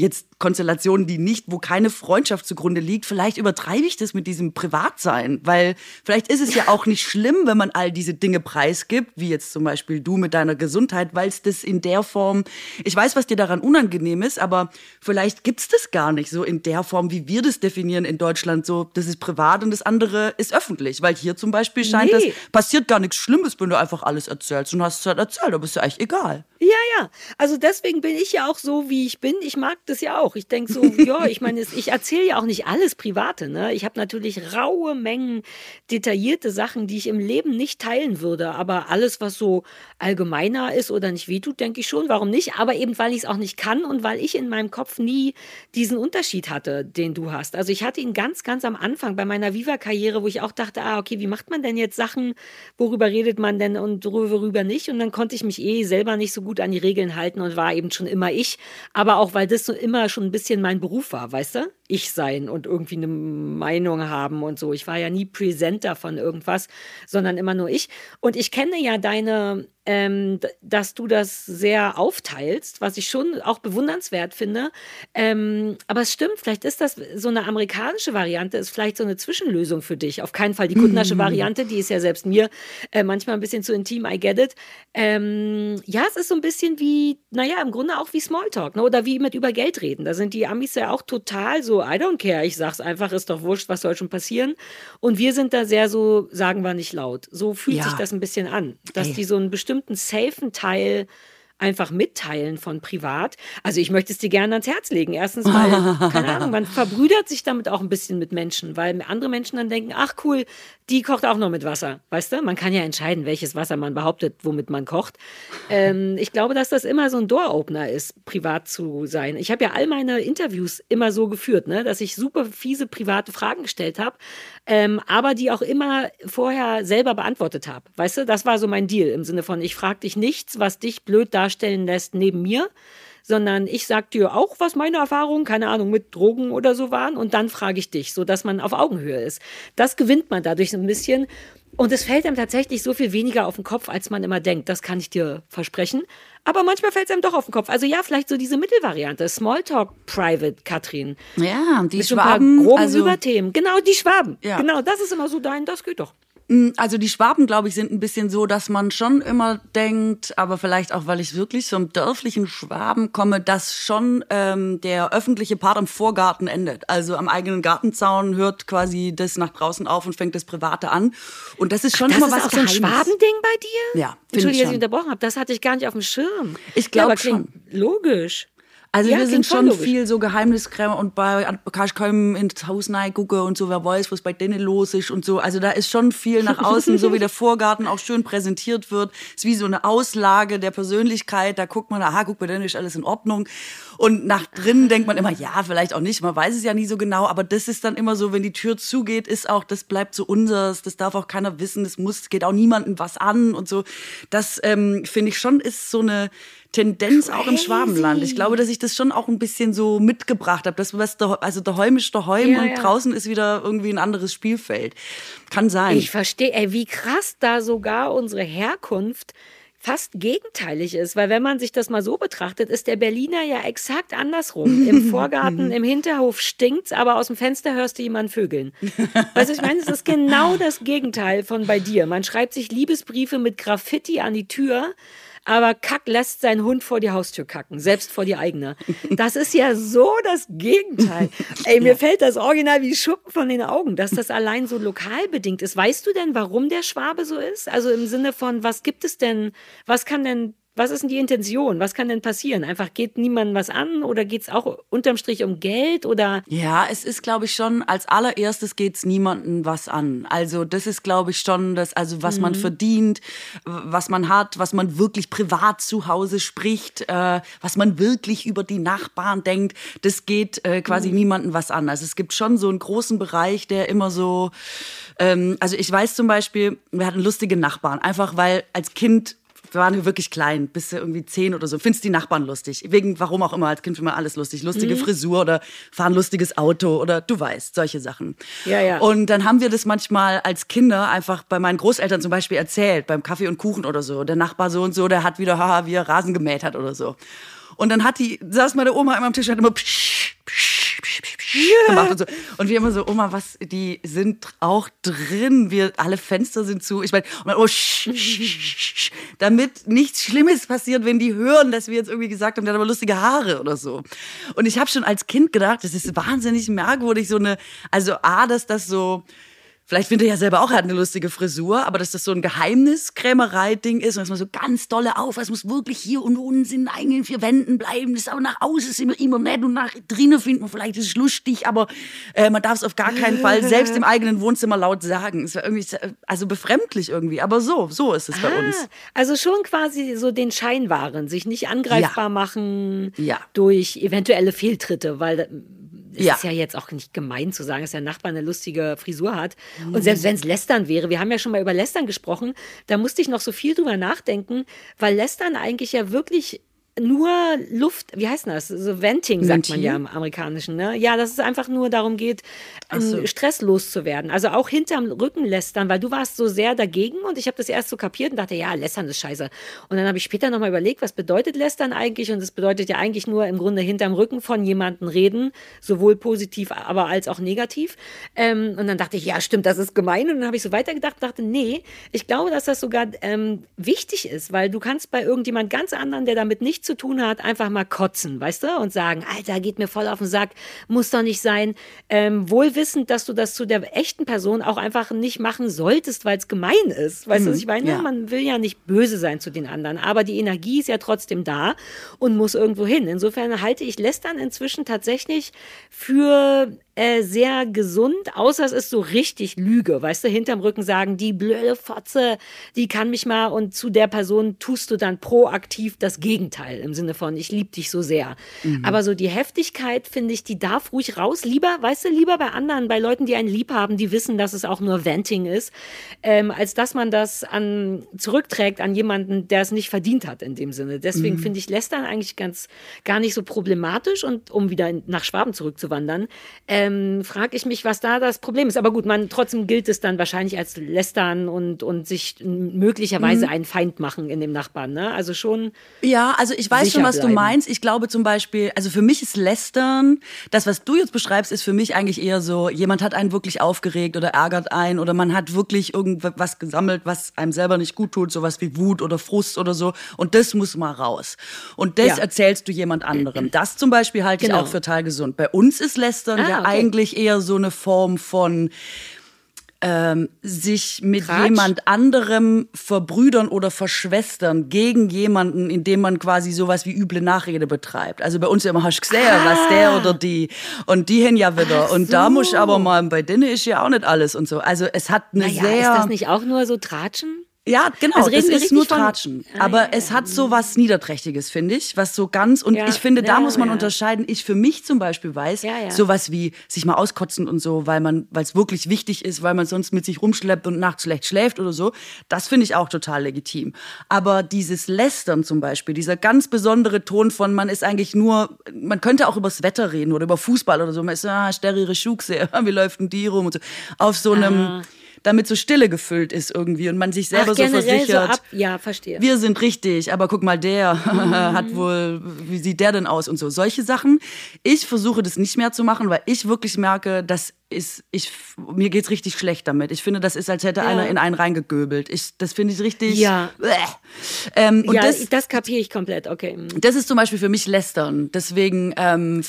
jetzt Konstellationen, die nicht, wo keine Freundschaft zugrunde liegt, vielleicht übertreibe ich das mit diesem Privatsein, weil vielleicht ist es ja auch nicht schlimm, wenn man all diese Dinge preisgibt, wie jetzt zum Beispiel du mit deiner Gesundheit, weil es das in der Form, ich weiß, was dir daran unangenehm ist, aber vielleicht gibt es das gar nicht so in der Form, wie wir das definieren in Deutschland, so das ist privat und das andere ist öffentlich, weil hier zum Beispiel scheint nee. das, passiert gar nichts Schlimmes, wenn du einfach alles erzählst und hast es halt erzählt, aber ist ja eigentlich egal. Ja, ja, also deswegen bin ich ja auch so, wie ich bin. Ich mag das ja auch. Ich denke so, ja, ich meine, ich erzähle ja auch nicht alles Private. Ne? Ich habe natürlich raue Mengen detaillierte Sachen, die ich im Leben nicht teilen würde. Aber alles, was so allgemeiner ist oder nicht wehtut, denke ich schon. Warum nicht? Aber eben, weil ich es auch nicht kann und weil ich in meinem Kopf nie diesen Unterschied hatte, den du hast. Also ich hatte ihn ganz, ganz am Anfang bei meiner Viva-Karriere, wo ich auch dachte, ah, okay, wie macht man denn jetzt Sachen, worüber redet man denn und worüber nicht? Und dann konnte ich mich eh selber nicht so gut an die Regeln halten und war eben schon immer ich. Aber auch, weil das so immer schon ein bisschen mein Beruf war, weißt du? Ich sein und irgendwie eine Meinung haben und so. Ich war ja nie Präsenter von irgendwas, sondern immer nur ich. Und ich kenne ja deine ähm, dass du das sehr aufteilst, was ich schon auch bewundernswert finde. Ähm, aber es stimmt, vielleicht ist das so eine amerikanische Variante, ist vielleicht so eine Zwischenlösung für dich. Auf keinen Fall die kuttnersche Variante, die ist ja selbst mir äh, manchmal ein bisschen zu intim, I get it. Ähm, ja, es ist so ein bisschen wie, naja, im Grunde auch wie Smalltalk ne? oder wie mit über Geld reden. Da sind die Amis ja auch total so, I don't care, ich sag's einfach, ist doch wurscht, was soll schon passieren. Und wir sind da sehr so, sagen wir nicht laut. So fühlt ja. sich das ein bisschen an, dass Ey. die so einen bestimmten bestimmten safen Teil einfach mitteilen von privat. Also ich möchte es dir gerne ans Herz legen. Erstens, weil, keine Ahnung, man verbrüdert sich damit auch ein bisschen mit Menschen, weil andere Menschen dann denken, ach cool, die kocht auch noch mit Wasser. Weißt du? Man kann ja entscheiden, welches Wasser man behauptet, womit man kocht. Ähm, ich glaube, dass das immer so ein Door-Opener ist, privat zu sein. Ich habe ja all meine Interviews immer so geführt, ne, dass ich super fiese private Fragen gestellt habe, ähm, aber die auch immer vorher selber beantwortet habe. Weißt du, das war so mein Deal im Sinne von, ich frage dich nichts, was dich blöd darstellen lässt neben mir, sondern ich sag dir auch, was meine Erfahrungen, keine Ahnung, mit Drogen oder so waren und dann frage ich dich, so dass man auf Augenhöhe ist. Das gewinnt man dadurch ein bisschen und es fällt einem tatsächlich so viel weniger auf den Kopf, als man immer denkt. Das kann ich dir versprechen. Aber manchmal fällt es einem doch auf den Kopf. Also ja, vielleicht so diese Mittelvariante. Smalltalk Private, Katrin. Ja, die Mit Schwaben. So groben also, Überthemen. Genau, die Schwaben. Ja. Genau, das ist immer so dein, das geht doch. Mm, also die Schwaben, glaube ich, sind ein bisschen so, dass man schon immer denkt, aber vielleicht auch, weil ich wirklich so im dörflichen Schwaben komme, dass schon ähm, der öffentliche Part am Vorgarten endet. Also am eigenen Gartenzaun hört quasi das nach draußen auf und fängt das Private an. Und das ist schon Ach, das immer ist was auch so ein Schwabending bei dir? Ja, Entschuldige, dass ich unterbrochen habe. Das hatte ich gar nicht auf dem Schirm. Ich glaube ja, schon. Logisch. Also ja, wir sind schon logisch. viel so Geheimniskrämer und bei kannst kaum ins Haus gucken und so, wer weiß, was bei denen los ist und so. Also da ist schon viel nach außen, so wie der Vorgarten auch schön präsentiert wird. Ist wie so eine Auslage der Persönlichkeit. Da guckt man, aha, guck, bei denen ist alles in Ordnung. Und nach drinnen denkt man immer, ja, vielleicht auch nicht. Man weiß es ja nie so genau. Aber das ist dann immer so, wenn die Tür zugeht, ist auch, das bleibt so unseres. Das darf auch keiner wissen. Das muss, geht auch niemandem was an und so. Das ähm, finde ich schon ist so eine Tendenz Crazy. auch im Schwabenland. Ich glaube, dass ich das schon auch ein bisschen so mitgebracht habe. Das, was da, also daheim ist daheim ja, und ja. draußen ist wieder irgendwie ein anderes Spielfeld. Kann sein. Ich verstehe, ey, wie krass da sogar unsere Herkunft fast gegenteilig ist, weil wenn man sich das mal so betrachtet, ist der Berliner ja exakt andersrum. Im Vorgarten, im Hinterhof stinkt's, aber aus dem Fenster hörst du jemanden vögeln. Weißt du, ich meine, es ist genau das Gegenteil von bei dir. Man schreibt sich Liebesbriefe mit Graffiti an die Tür aber Kack lässt seinen Hund vor die Haustür kacken, selbst vor die eigene. Das ist ja so das Gegenteil. Ey, mir fällt das Original wie Schuppen von den Augen, dass das allein so lokal bedingt ist. Weißt du denn, warum der Schwabe so ist? Also im Sinne von, was gibt es denn, was kann denn was ist denn die Intention? Was kann denn passieren? Einfach geht niemandem was an oder geht es auch unterm Strich um Geld oder? Ja, es ist, glaube ich, schon, als allererstes geht es niemandem was an. Also das ist, glaube ich, schon das, also was mhm. man verdient, was man hat, was man wirklich privat zu Hause spricht, äh, was man wirklich über die Nachbarn denkt, das geht äh, quasi mhm. niemandem was an. Also es gibt schon so einen großen Bereich, der immer so, ähm, also ich weiß zum Beispiel, wir hatten lustige Nachbarn, einfach weil als Kind wir waren wirklich klein, bis irgendwie zehn oder so. Findest die Nachbarn lustig. Wegen, warum auch immer, als Kind man alles lustig. Lustige mhm. Frisur oder fahren lustiges Auto oder du weißt, solche Sachen. Ja, ja. Und dann haben wir das manchmal als Kinder einfach bei meinen Großeltern zum Beispiel erzählt, beim Kaffee und Kuchen oder so. Der Nachbar so und so, der hat wieder, haha, wie er Rasen gemäht hat oder so. Und dann hat die, saß meine Oma immer am Tisch und hat immer psch, psch, psch, psch, psch yeah. Gemacht und so. Und wir immer so, Oma, was, die sind auch drin. Wir, alle Fenster sind zu. Ich meine, oh, sch, sch, sch, damit nichts Schlimmes passiert, wenn die hören, dass wir jetzt irgendwie gesagt haben, der hat aber lustige Haare oder so. Und ich habe schon als Kind gedacht, das ist wahnsinnig merkwürdig, so eine, also A, dass das so, Vielleicht findet er ja selber auch, er hat eine lustige Frisur, aber dass das so ein Geheimniskrämerei-Ding ist und dass man so ganz dolle auf, es muss wirklich hier und unten in eigenen vier Wänden bleiben, das ist aber nach außen ist immer, immer nett und nach drinnen findet man vielleicht ist es lustig, aber äh, man darf es auf gar keinen Fall selbst im eigenen Wohnzimmer laut sagen. Es war irgendwie, also befremdlich irgendwie, aber so, so ist es ah, bei uns. Also schon quasi so den Schein wahren, sich nicht angreifbar ja. machen ja. durch eventuelle Fehltritte, weil es ja. ist ja jetzt auch nicht gemein zu sagen, dass der Nachbar eine lustige Frisur hat. Mhm. Und selbst wenn es Lästern wäre, wir haben ja schon mal über Lästern gesprochen, da musste ich noch so viel drüber nachdenken, weil Lästern eigentlich ja wirklich nur Luft, wie heißt das? So Venting sagt man ja im Amerikanischen. Ne? Ja, dass es einfach nur darum geht, so. Stress loszuwerden. Also auch hinterm Rücken lästern, weil du warst so sehr dagegen und ich habe das erst so kapiert und dachte, ja, lästern ist scheiße. Und dann habe ich später nochmal überlegt, was bedeutet lästern eigentlich? Und es bedeutet ja eigentlich nur im Grunde hinterm Rücken von jemandem reden, sowohl positiv, aber als auch negativ. Ähm, und dann dachte ich, ja, stimmt, das ist gemein. Und dann habe ich so weitergedacht und dachte, nee, ich glaube, dass das sogar ähm, wichtig ist, weil du kannst bei irgendjemand ganz anderen, der damit nichts zu tun hat, einfach mal kotzen, weißt du? Und sagen, Alter, geht mir voll auf den Sack, muss doch nicht sein. Ähm, wohl wissend, dass du das zu der echten Person auch einfach nicht machen solltest, weil es gemein ist. Weißt mhm, du, ich meine? Ja. Man will ja nicht böse sein zu den anderen, aber die Energie ist ja trotzdem da und muss irgendwo hin. Insofern halte ich Lästern inzwischen tatsächlich für äh, sehr gesund, außer es ist so richtig Lüge, weißt du, hinterm Rücken sagen, die blöde Fotze, die kann mich mal und zu der Person tust du dann proaktiv das Gegenteil im Sinne von, ich liebe dich so sehr. Mhm. Aber so die Heftigkeit, finde ich, die darf ruhig raus, lieber, weißt du, lieber bei anderen, bei Leuten, die einen lieb haben, die wissen, dass es auch nur Venting ist, ähm, als dass man das an, zurückträgt an jemanden, der es nicht verdient hat in dem Sinne. Deswegen mhm. finde ich Lästern eigentlich ganz, gar nicht so problematisch und um wieder nach Schwaben zurückzuwandern, ähm, ähm, frage ich mich, was da das Problem ist. Aber gut, man trotzdem gilt es dann wahrscheinlich als Lästern und, und sich möglicherweise mhm. einen Feind machen in dem Nachbarn. Ne? Also schon. Ja, also ich weiß schon, was bleiben. du meinst. Ich glaube zum Beispiel, also für mich ist Lästern, das, was du jetzt beschreibst, ist für mich eigentlich eher so, jemand hat einen wirklich aufgeregt oder ärgert einen oder man hat wirklich irgendwas gesammelt, was einem selber nicht gut tut, sowas wie Wut oder Frust oder so. Und das muss mal raus. Und das ja. erzählst du jemand anderem. Das zum Beispiel halte genau. ich auch für total gesund. Bei uns ist Lästern ah, ja okay eigentlich eher so eine Form von ähm, sich mit Tratsch. jemand anderem verbrüdern oder verschwestern gegen jemanden, indem man quasi sowas wie üble Nachrede betreibt. Also bei uns immer hast du gesehen, ah. was der oder die und die hin ja wieder Ach und so. da muss ich aber mal bei denen ist ja auch nicht alles und so. Also es hat eine naja, sehr ist das nicht auch nur so Tratschen? Ja, genau, also das ist nur Tratschen. Von, aber ah, es hat so was Niederträchtiges, finde ich, was so ganz, und ja, ich finde, da ja, muss man ja. unterscheiden. Ich für mich zum Beispiel weiß, sowas wie sich mal auskotzen und so, weil man, weil es wirklich wichtig ist, weil man sonst mit sich rumschleppt und nachts schlecht schläft oder so, das finde ich auch total legitim. Aber dieses Lästern zum Beispiel, dieser ganz besondere Ton von, man ist eigentlich nur, man könnte auch übers Wetter reden oder über Fußball oder so, man ist, ah, sterire Schuchse, wie läuft denn die rum und so, auf so einem, ah damit so Stille gefüllt ist irgendwie und man sich selber Ach, so versichert. So ab, ja, verstehe. Wir sind richtig, aber guck mal, der hat wohl, wie sieht der denn aus und so. Solche Sachen. Ich versuche das nicht mehr zu machen, weil ich wirklich merke, dass ist, ich, mir geht's richtig schlecht damit. Ich finde, das ist, als hätte Ja. einer in einen reingegöbelt. Ich, das finde ich richtig. Ja. Ähm, und ja, das, das kapiere ich komplett, okay. mm. das ist zum Beispiel für mich Lästern. Deswegen ähm,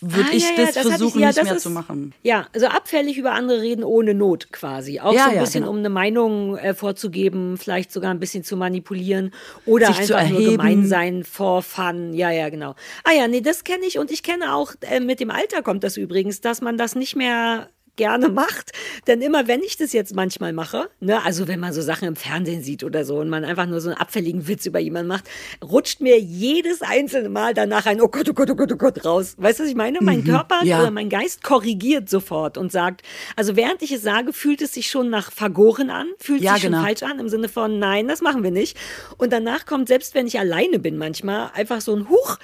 würde Ah, ich ja, das, das hatte ich- versuchen, ja, nicht das mehr ist- zu machen. Ja, also abfällig über andere reden ohne Not quasi. Auch Ja, so ein bisschen, genau. um eine Meinung äh, vorzugeben, vielleicht sogar ein bisschen zu manipulieren oder Sich zu einfach nur gemein sein, for fun. Ja, ja, genau. Ah ja, nee, das kenne ich und ich kenne auch, äh, mit dem Alter kommt das übrigens, dass man das nicht mehr gerne macht, denn immer wenn ich das jetzt manchmal mache, ne, also wenn man so Sachen im Fernsehen sieht oder so und man einfach nur so einen abfälligen Witz über jemanden macht, rutscht mir jedes einzelne Mal danach ein, oh Gott, oh Gott, oh Gott, oh Gott raus. Weißt du, was ich meine? Mein Körper Mhm. ja. oder mein Geist korrigiert sofort und sagt, also während ich es sage, fühlt es sich schon nach vergoren an, fühlt Ja, sich schon genau. falsch an, im Sinne von, nein, das machen wir nicht. Und danach kommt, selbst wenn ich alleine bin manchmal, einfach so ein Huch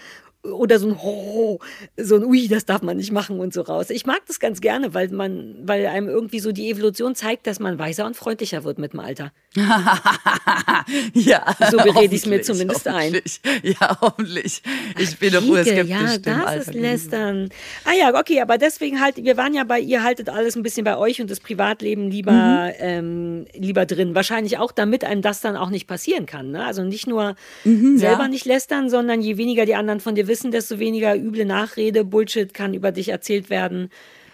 oder so ein Ho, so ein Ui, das darf man nicht machen und so raus. Ich mag das ganz gerne, weil man, weil einem irgendwie so die Evolution zeigt, dass man weiser und freundlicher wird mit dem Alter. ja. So berede ich's mir hoffentlich, zumindest ein. Ja, hoffentlich. Ich bin doch Rieke, urskeptisch ja, das Alter ist lästern. Ah ja, okay, aber deswegen halt, wir waren ja bei ihr, haltet alles ein bisschen bei euch und das Privatleben lieber, Mhm. ähm, lieber drin. Wahrscheinlich auch, damit einem das dann auch nicht passieren kann. Ne? Also nicht nur selber Mhm, ja. nicht lästern, sondern je weniger die anderen von dir wissen, desto weniger üble Nachrede, Bullshit kann über dich erzählt werden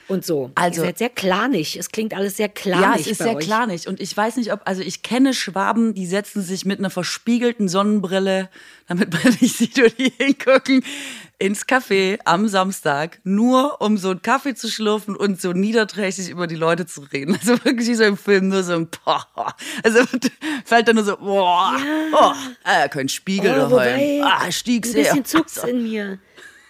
und so. Also- Ihr seid sehr klanig. Es klingt alles sehr klanig. Ja, es ist sehr euch. klarnig. Und ich weiß nicht, ob, also ich kenne Schwaben, die setzen sich mit einer verspiegelten Sonnenbrille, damit man nicht sieht, wo die hingucken, ins Café am Samstag, nur um so einen Kaffee zu schlürfen und so niederträchtig über die Leute zu reden. Also wirklich wie so im Film, nur so ein Boah. Also fällt dann nur so, boah, oh, äh, kein Spiegel Oh, daheim. wobei, Ah, ein bisschen zuckt's in mir.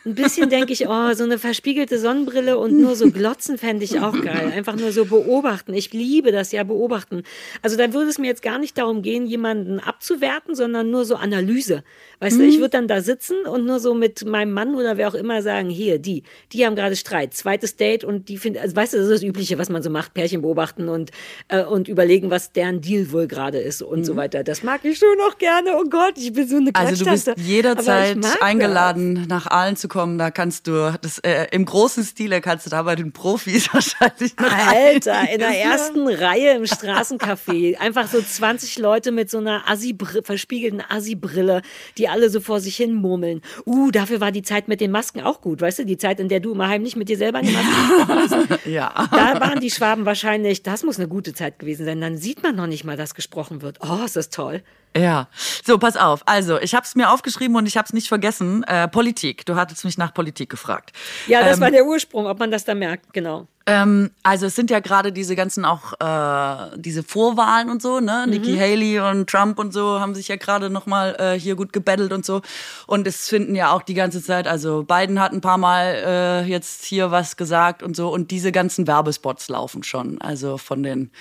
Ein bisschen denke ich, oh, so eine verspiegelte Sonnenbrille und nur so glotzen fände ich auch geil. Einfach nur so beobachten. Ich liebe das ja, beobachten. Also da würde es mir jetzt gar nicht darum gehen, jemanden abzuwerten, sondern nur so Analyse. Weißt du, ich würde dann da sitzen und nur so mit meinem Mann oder wer auch immer sagen, hier, die, die haben gerade Streit, zweites Date und die finden, also weißt du, das ist das Übliche, was man so macht, Pärchen beobachten und, äh, und überlegen, was deren Deal wohl gerade ist und so weiter. Das mag ich schon noch gerne. Oh Gott, ich bin so eine Also du bist jederzeit mag das. eingeladen, nach Aalen zu kommen. Da kannst du, das, äh, im großen Stile kannst du da bei den Profis wahrscheinlich Alter, in der ersten Reihe im Straßencafé. Einfach so 20 Leute mit so einer Assi verspiegelten Assi-Brille, die alle so vor sich hin murmeln. Uh, dafür war die Zeit mit den Masken auch gut, weißt du? Die Zeit, in der du immer heimlich mit dir selber in die Maske hast. Ja. Da waren die Schwaben wahrscheinlich, das muss eine gute Zeit gewesen sein. Dann sieht man noch nicht mal, dass gesprochen wird. Oh, ist das toll. Ja. So, pass auf. Also, ich habe es mir aufgeschrieben und ich habe es nicht vergessen. Äh, Politik. Du hattest mich nach Politik gefragt. Ja, das Ähm, war der Ursprung, ob man das da merkt, genau. Ähm, also es sind ja gerade diese ganzen auch äh, diese Vorwahlen und so, ne? Nikki Haley und Trump und so haben sich ja gerade noch mal äh, hier gut gebettelt und so. Und es finden ja auch die ganze Zeit, also Biden hat ein paar Mal äh, jetzt hier was gesagt und so. Und diese ganzen Werbespots laufen schon, also von den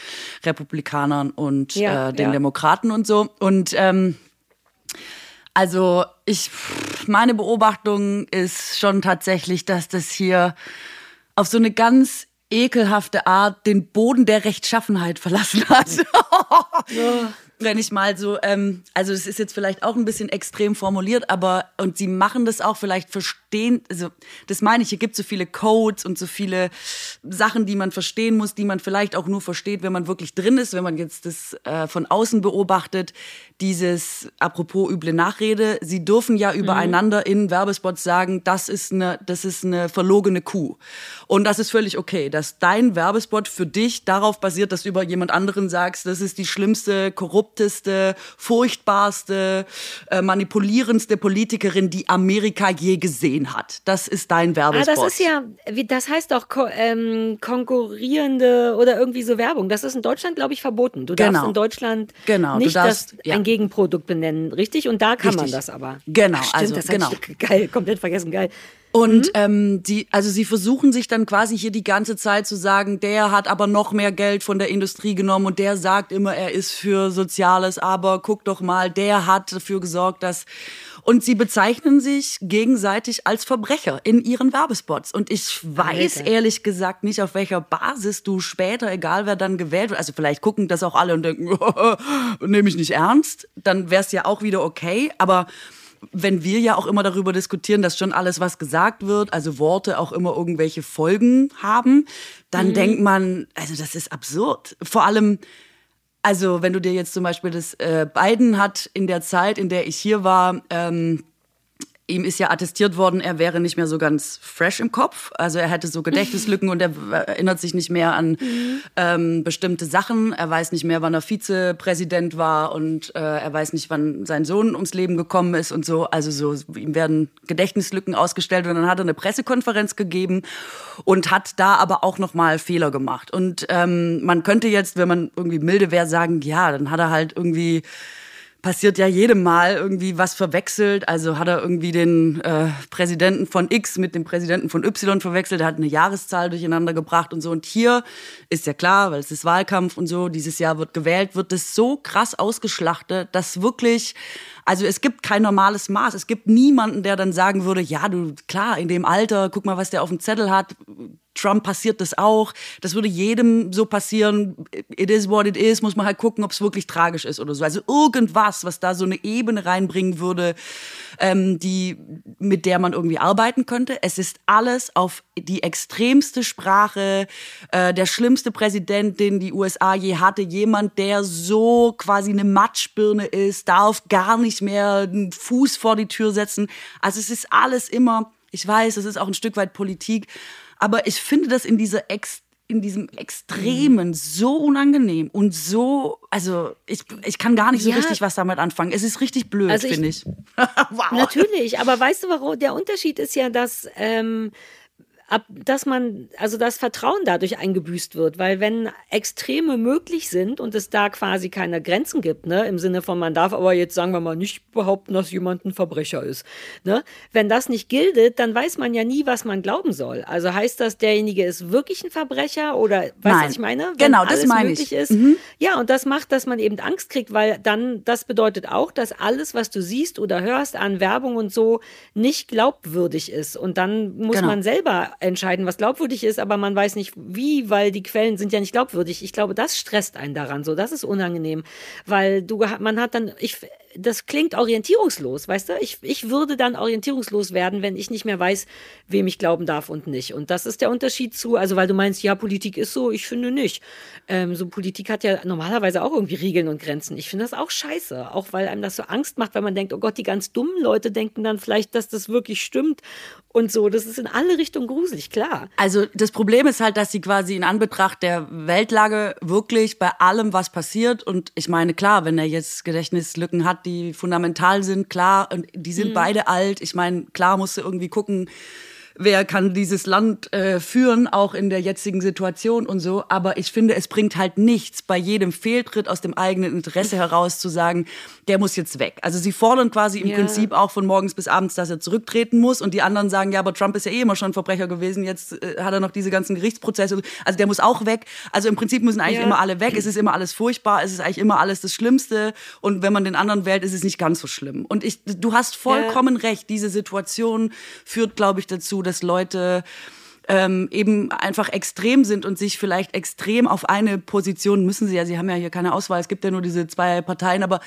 Republikanern und Ja, äh, den ja. Demokraten und so. Und ähm, also ich, meine Beobachtung ist schon tatsächlich, dass das hier auf so eine ganz ekelhafte Art den Boden der Rechtschaffenheit verlassen hat. Wenn ich mal so, ähm, also es ist jetzt vielleicht auch ein bisschen extrem formuliert, aber und sie machen das auch vielleicht verstehen, also das meine ich, hier gibt so viele Codes und so viele Sachen, die man verstehen muss, die man vielleicht auch nur versteht, wenn man wirklich drin ist, wenn man jetzt das äh, von außen beobachtet, dieses apropos üble Nachrede, sie dürfen ja übereinander in Werbespots sagen, das ist eine, das ist eine verlogene Kuh. Und das ist völlig okay, dass dein Werbespot für dich darauf basiert, dass du über jemand anderen sagst, das ist die schlimmste, korrupteste, furchtbarste, äh, manipulierendste Politikerin, die Amerika je gesehen hat. Das ist dein Ah, Werbespot. das ist ja, wie, das heißt doch ko ähm, konkurrierende oder irgendwie so Werbung. Das ist in Deutschland, glaube ich, verboten. Du darfst Genau. in Deutschland Genau, nicht darfst- das, ja. ein Gegenprodukt benennen, richtig? Und da kann man Richtig. das aber. Genau, Ach, stimmt, also, das genau. ich geil, komplett vergessen, geil. Und Mhm. ähm, die, also sie versuchen sich dann quasi hier die ganze Zeit zu sagen, der hat aber noch mehr Geld von der Industrie genommen und der sagt immer, er ist für Soziales, aber guck doch mal, der hat dafür gesorgt, dass Und sie bezeichnen sich gegenseitig als Verbrecher in ihren Werbespots. Und ich weiß Alter. ehrlich gesagt nicht, auf welcher Basis du später, egal wer dann gewählt wird, also vielleicht gucken das auch alle und denken, nehme ich nicht ernst, dann wäre es ja auch wieder okay. Aber wenn wir ja auch immer darüber diskutieren, dass schon alles, was gesagt wird, also Worte auch immer irgendwelche Folgen haben, dann mhm. denkt man, also das ist absurd. Vor allem, also wenn du dir jetzt zum Beispiel das äh, Biden hat in der Zeit, in der ich hier war, ähm, ihm ist ja attestiert worden, er wäre nicht mehr so ganz fresh im Kopf. Also er hätte so Gedächtnislücken und er erinnert sich nicht mehr an ähm, bestimmte Sachen. Er weiß nicht mehr, wann er Vizepräsident war und äh, er weiß nicht, wann sein Sohn ums Leben gekommen ist und so. Also so ihm werden Gedächtnislücken ausgestellt und dann hat er eine Pressekonferenz gegeben und hat da aber auch noch mal Fehler gemacht. Und ähm, man könnte jetzt, wenn man irgendwie milde wäre, sagen, ja, dann hat er halt irgendwie passiert ja jedem Mal irgendwie was verwechselt. Also hat er irgendwie den äh, Präsidenten von X mit dem Präsidenten von Y verwechselt. Er hat eine Jahreszahl durcheinander gebracht und so. Und hier ist ja klar, weil es ist Wahlkampf und so, dieses Jahr wird gewählt, wird es so krass ausgeschlachtet, dass wirklich also es gibt kein normales Maß. Es gibt niemanden, der dann sagen würde, ja, du, klar, in dem Alter, guck mal, was der auf dem Zettel hat. Trump passiert das auch. Das würde jedem so passieren. It is what it is. Muss man halt gucken, ob es wirklich tragisch ist oder so. Also irgendwas, was da so eine Ebene reinbringen würde, ähm, die, mit der man irgendwie arbeiten könnte. Es ist alles auf die extremste Sprache, äh, der schlimmste Präsident, den die USA je hatte. Jemand, der so quasi eine Matschbirne ist, darf gar nicht mehr einen Fuß vor die Tür setzen. Also es ist alles immer, ich weiß, es ist auch ein Stück weit Politik, aber ich finde das in dieser Ex in diesem Extremen so unangenehm und so, also ich, ich kann gar nicht so ja. richtig was damit anfangen. Es ist richtig blöd, also finde ich. wow. Natürlich, aber weißt du, warum? Der Unterschied ist ja, dass ähm, ab, dass man, also das Vertrauen dadurch eingebüßt wird, weil wenn Extreme möglich sind und es da quasi keine Grenzen gibt, ne, im Sinne von man darf aber jetzt sagen wir mal nicht behaupten, dass jemand ein Verbrecher ist, ne, wenn das nicht gilt, dann weiß man ja nie, was man glauben soll. Also heißt das, derjenige ist wirklich ein Verbrecher oder weißt du, was ich meine? Wenn genau, das meine ich. Ist, mhm. Ja, und das macht, dass man eben Angst kriegt, weil dann, das bedeutet auch, dass alles, was du siehst oder hörst an Werbung und so, nicht glaubwürdig ist. Und dann muss genau. man selber entscheiden, was glaubwürdig ist, aber man weiß nicht wie, weil die Quellen sind ja nicht glaubwürdig. Ich glaube, das stresst einen daran so. Das ist unangenehm, weil du, man hat dann, ich, das klingt orientierungslos, weißt du? Ich, ich würde dann orientierungslos werden, wenn ich nicht mehr weiß, wem ich glauben darf und nicht. Und das ist der Unterschied zu, also weil du meinst, ja, Politik ist so, ich finde nicht. Ähm, so Politik hat ja normalerweise auch irgendwie Regeln und Grenzen. Ich finde das auch scheiße, auch weil einem das so Angst macht, weil man denkt, oh Gott, die ganz dummen Leute denken dann vielleicht, dass das wirklich stimmt und so. Das ist in alle Richtungen gruselig, klar. Also das Problem ist halt, dass sie quasi in Anbetracht der Weltlage wirklich bei allem, was passiert und ich meine, klar, wenn er jetzt Gedächtnislücken hat, die fundamental sind, klar, und die sind mhm. beide alt. Ich meine, klar musst du irgendwie gucken, wer kann dieses Land äh, führen, auch in der jetzigen Situation und so. Aber ich finde, es bringt halt nichts, bei jedem Fehltritt aus dem eigenen Interesse heraus zu sagen, der muss jetzt weg. Also sie fordern quasi im ja. Prinzip auch von morgens bis abends, dass er zurücktreten muss. Und die anderen sagen, ja, aber Trump ist ja eh immer schon Verbrecher gewesen, jetzt äh, hat er noch diese ganzen Gerichtsprozesse. Also der muss auch weg. Also im Prinzip müssen eigentlich ja. immer alle weg. Es ist immer alles furchtbar, es ist eigentlich immer alles das Schlimmste. Und wenn man den anderen wählt, ist es nicht ganz so schlimm. Und ich, du hast vollkommen ja. recht, diese Situation führt, glaube ich, dazu, dass Leute ähm, eben einfach extrem sind und sich vielleicht extrem auf eine Position müssen sie ja, sie haben ja hier keine Auswahl, es gibt ja nur diese zwei Parteien, aber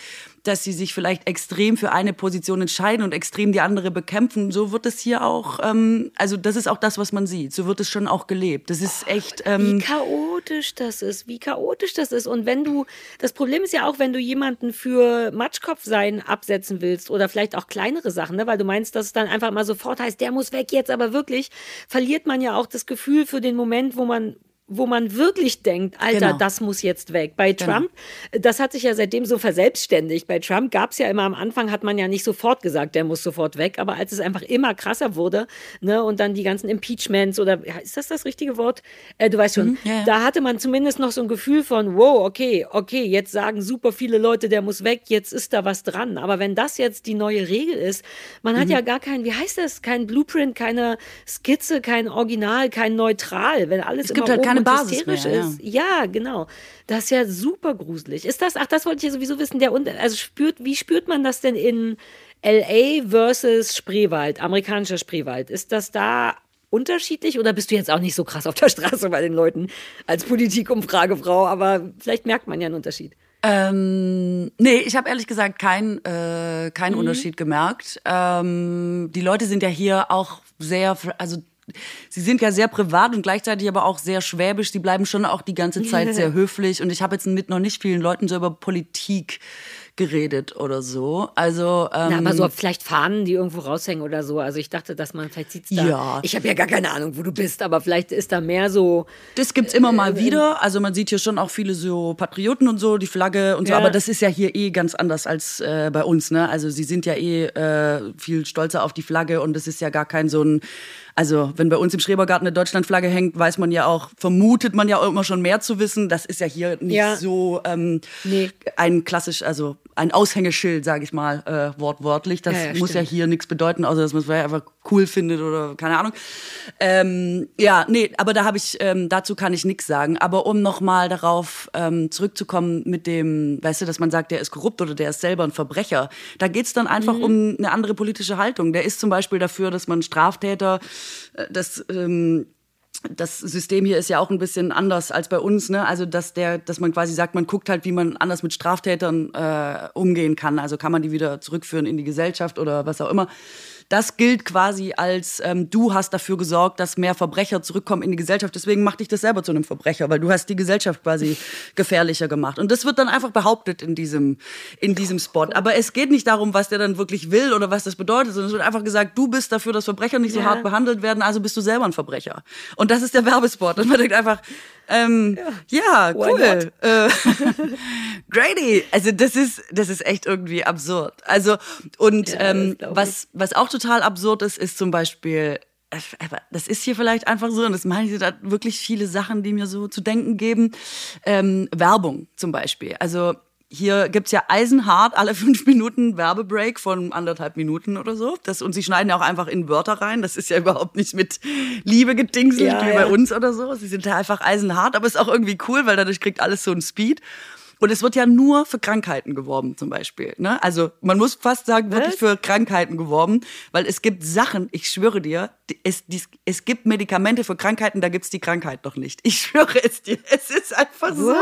dass sie sich vielleicht extrem für eine Position entscheiden und extrem die andere bekämpfen. So wird es hier auch, ähm, also das ist auch das, was man sieht. So wird es schon auch gelebt. Das ist echt. Ähm, wie chaotisch das ist, wie chaotisch das ist. Und wenn du, das Problem ist ja auch, wenn du jemanden für Matschkopf sein absetzen willst oder vielleicht auch kleinere Sachen, ne? weil du meinst, dass es dann einfach mal sofort heißt, der muss weg jetzt, aber wirklich verliert man ja auch das Gefühl für den Moment, wo man wo man wirklich denkt, Alter, genau. das muss jetzt weg. Bei genau. Trump, genau. das hat sich ja seitdem so verselbstständigt. Bei Trump gab es ja immer am Anfang, hat man ja nicht sofort gesagt, der muss sofort weg, aber als es einfach immer krasser wurde, ne, und dann die ganzen Impeachments oder ist das das richtige Wort? Äh, du weißt schon, mhm, ja, ja. da hatte man zumindest noch so ein Gefühl von, wow, okay, okay, jetzt sagen super viele Leute, der muss weg, jetzt ist da was dran. Aber wenn das jetzt die neue Regel ist, man mhm. hat ja gar kein, wie heißt das, kein Blueprint, keine Skizze, kein Original, kein Neutral, wenn alles es gibt halt keine Basis mehr, ist. Ja. ja. genau. Das ist ja super gruselig. Ist das, ach, das wollte ich ja sowieso wissen, der, also spürt, wie spürt man das denn in, LA versus Spreewald, amerikanischer Spreewald. Ist das da unterschiedlich oder bist du jetzt auch nicht so krass auf der Straße bei den Leuten als Politikumfragefrau? Aber vielleicht merkt man ja einen Unterschied. Ähm, nee, ich habe ehrlich gesagt keinen äh, kein mhm. Unterschied gemerkt. Ähm, die Leute sind ja hier auch sehr, also sie sind ja sehr privat und gleichzeitig aber auch sehr schwäbisch. Die bleiben schon auch die ganze Zeit sehr höflich. Und ich habe jetzt mit noch nicht vielen Leuten so über Politik geredet oder so. Also ähm, Na, aber so vielleicht Fahnen, die irgendwo raushängen oder so. Also ich dachte, dass man vielleicht sieht da. Ja. Ich habe ja gar keine Ahnung, wo du bist, aber vielleicht ist da mehr so. Das gibt's immer mal äh, wieder. Also man sieht hier schon auch viele so Patrioten und so, die Flagge und so. Ja. Aber das ist ja hier eh ganz anders als äh, bei uns. Ne? Also sie sind ja eh äh, viel stolzer auf die Flagge und es ist ja gar kein so ein also, wenn bei uns im Schrebergarten eine Deutschlandflagge hängt, weiß man ja auch, vermutet man ja auch immer schon mehr zu wissen. Das ist ja hier nicht ja. so ähm, nee. ein klassisch, also ein Aushängeschild, sage ich mal, äh, wortwörtlich. Das ja, ja, muss stimmt. ja hier nichts bedeuten, außer dass man es einfach cool findet oder keine Ahnung. Ähm, ja, nee, aber da habe ich, ähm, dazu kann ich nichts sagen. Aber um nochmal darauf ähm, zurückzukommen mit dem, weißt du, dass man sagt, der ist korrupt oder der ist selber ein Verbrecher. Da geht's dann einfach mhm. um eine andere politische Haltung. Der ist zum Beispiel dafür, dass man Straftäter, äh, das ähm, das System hier ist ja auch ein bisschen anders als bei uns, ne? Also dass der, dass man quasi sagt, man guckt halt, wie man anders mit Straftätern äh, umgehen kann. Also kann man die wieder zurückführen in die Gesellschaft oder was auch immer. Das gilt quasi als, ähm, du hast dafür gesorgt, dass mehr Verbrecher zurückkommen in die Gesellschaft. Deswegen macht dich das selber zu einem Verbrecher, weil du hast die Gesellschaft quasi gefährlicher gemacht. Und das wird dann einfach behauptet in diesem, in diesem Spot. Aber es geht nicht darum, was der dann wirklich will oder was das bedeutet, sondern es wird einfach gesagt, du bist dafür, dass Verbrecher nicht so ja. hart behandelt werden, also bist du selber ein Verbrecher. Und das ist der Werbespot. Und man denkt einfach, ähm, ja, ja cool. Äh, Grady. Also das ist, das ist echt irgendwie absurd. Also und ja, ähm, was, was auch total absurd ist, ist zum Beispiel äh, das ist hier vielleicht einfach so, und das meine ich, da wirklich viele Sachen, die mir so zu denken geben. Ähm, Werbung zum Beispiel. Also hier gibt's ja eisenhart alle fünf Minuten Werbebreak von anderthalb Minuten oder so. Das, und sie schneiden ja auch einfach in Wörter rein. Das ist ja überhaupt nicht mit Liebe gedingselt ja, wie ja. bei uns oder so. Sie sind da einfach eisenhart, aber ist auch irgendwie cool, weil dadurch kriegt alles so einen Speed. Und es wird ja nur für Krankheiten geworben, zum Beispiel. Ne? Also man muss fast sagen, wirklich für Krankheiten geworben, weil es gibt Sachen, ich schwöre dir, es, die, es gibt Medikamente für Krankheiten, da gibt's die Krankheit noch nicht. Ich schwöre es dir. Es ist einfach What? so.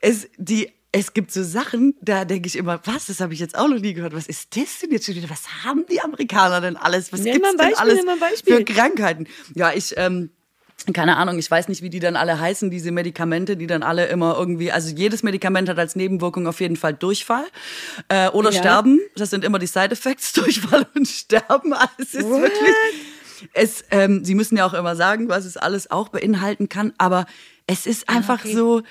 Es, die es gibt so Sachen, da denke ich immer, was, das habe ich jetzt auch noch nie gehört. Was ist das denn jetzt schon wieder? Was haben die Amerikaner denn alles? Was gibt es denn alles für Krankheiten? Ja, ich, ähm, keine Ahnung, ich weiß nicht, wie die dann alle heißen, diese Medikamente, die dann alle immer irgendwie, also jedes Medikament hat als Nebenwirkung auf jeden Fall Durchfall äh, oder ja. Sterben. Das sind immer die Side Effects, Durchfall und Sterben. Es ist What? wirklich, es, ähm, sie müssen ja auch immer sagen, was es alles auch beinhalten kann, aber es ist einfach okay. so,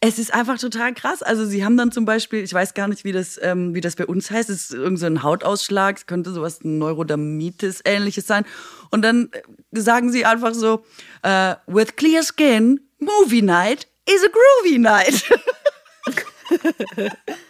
es ist einfach total krass. Also sie haben dann zum Beispiel, ich weiß gar nicht, wie das, ähm, wie das bei uns heißt, es ist irgendein so Hautausschlag, es könnte sowas Neurodermitis ähnliches sein. Und dann äh, sagen sie einfach so, uh, with clear skin, movie night is a groovy night.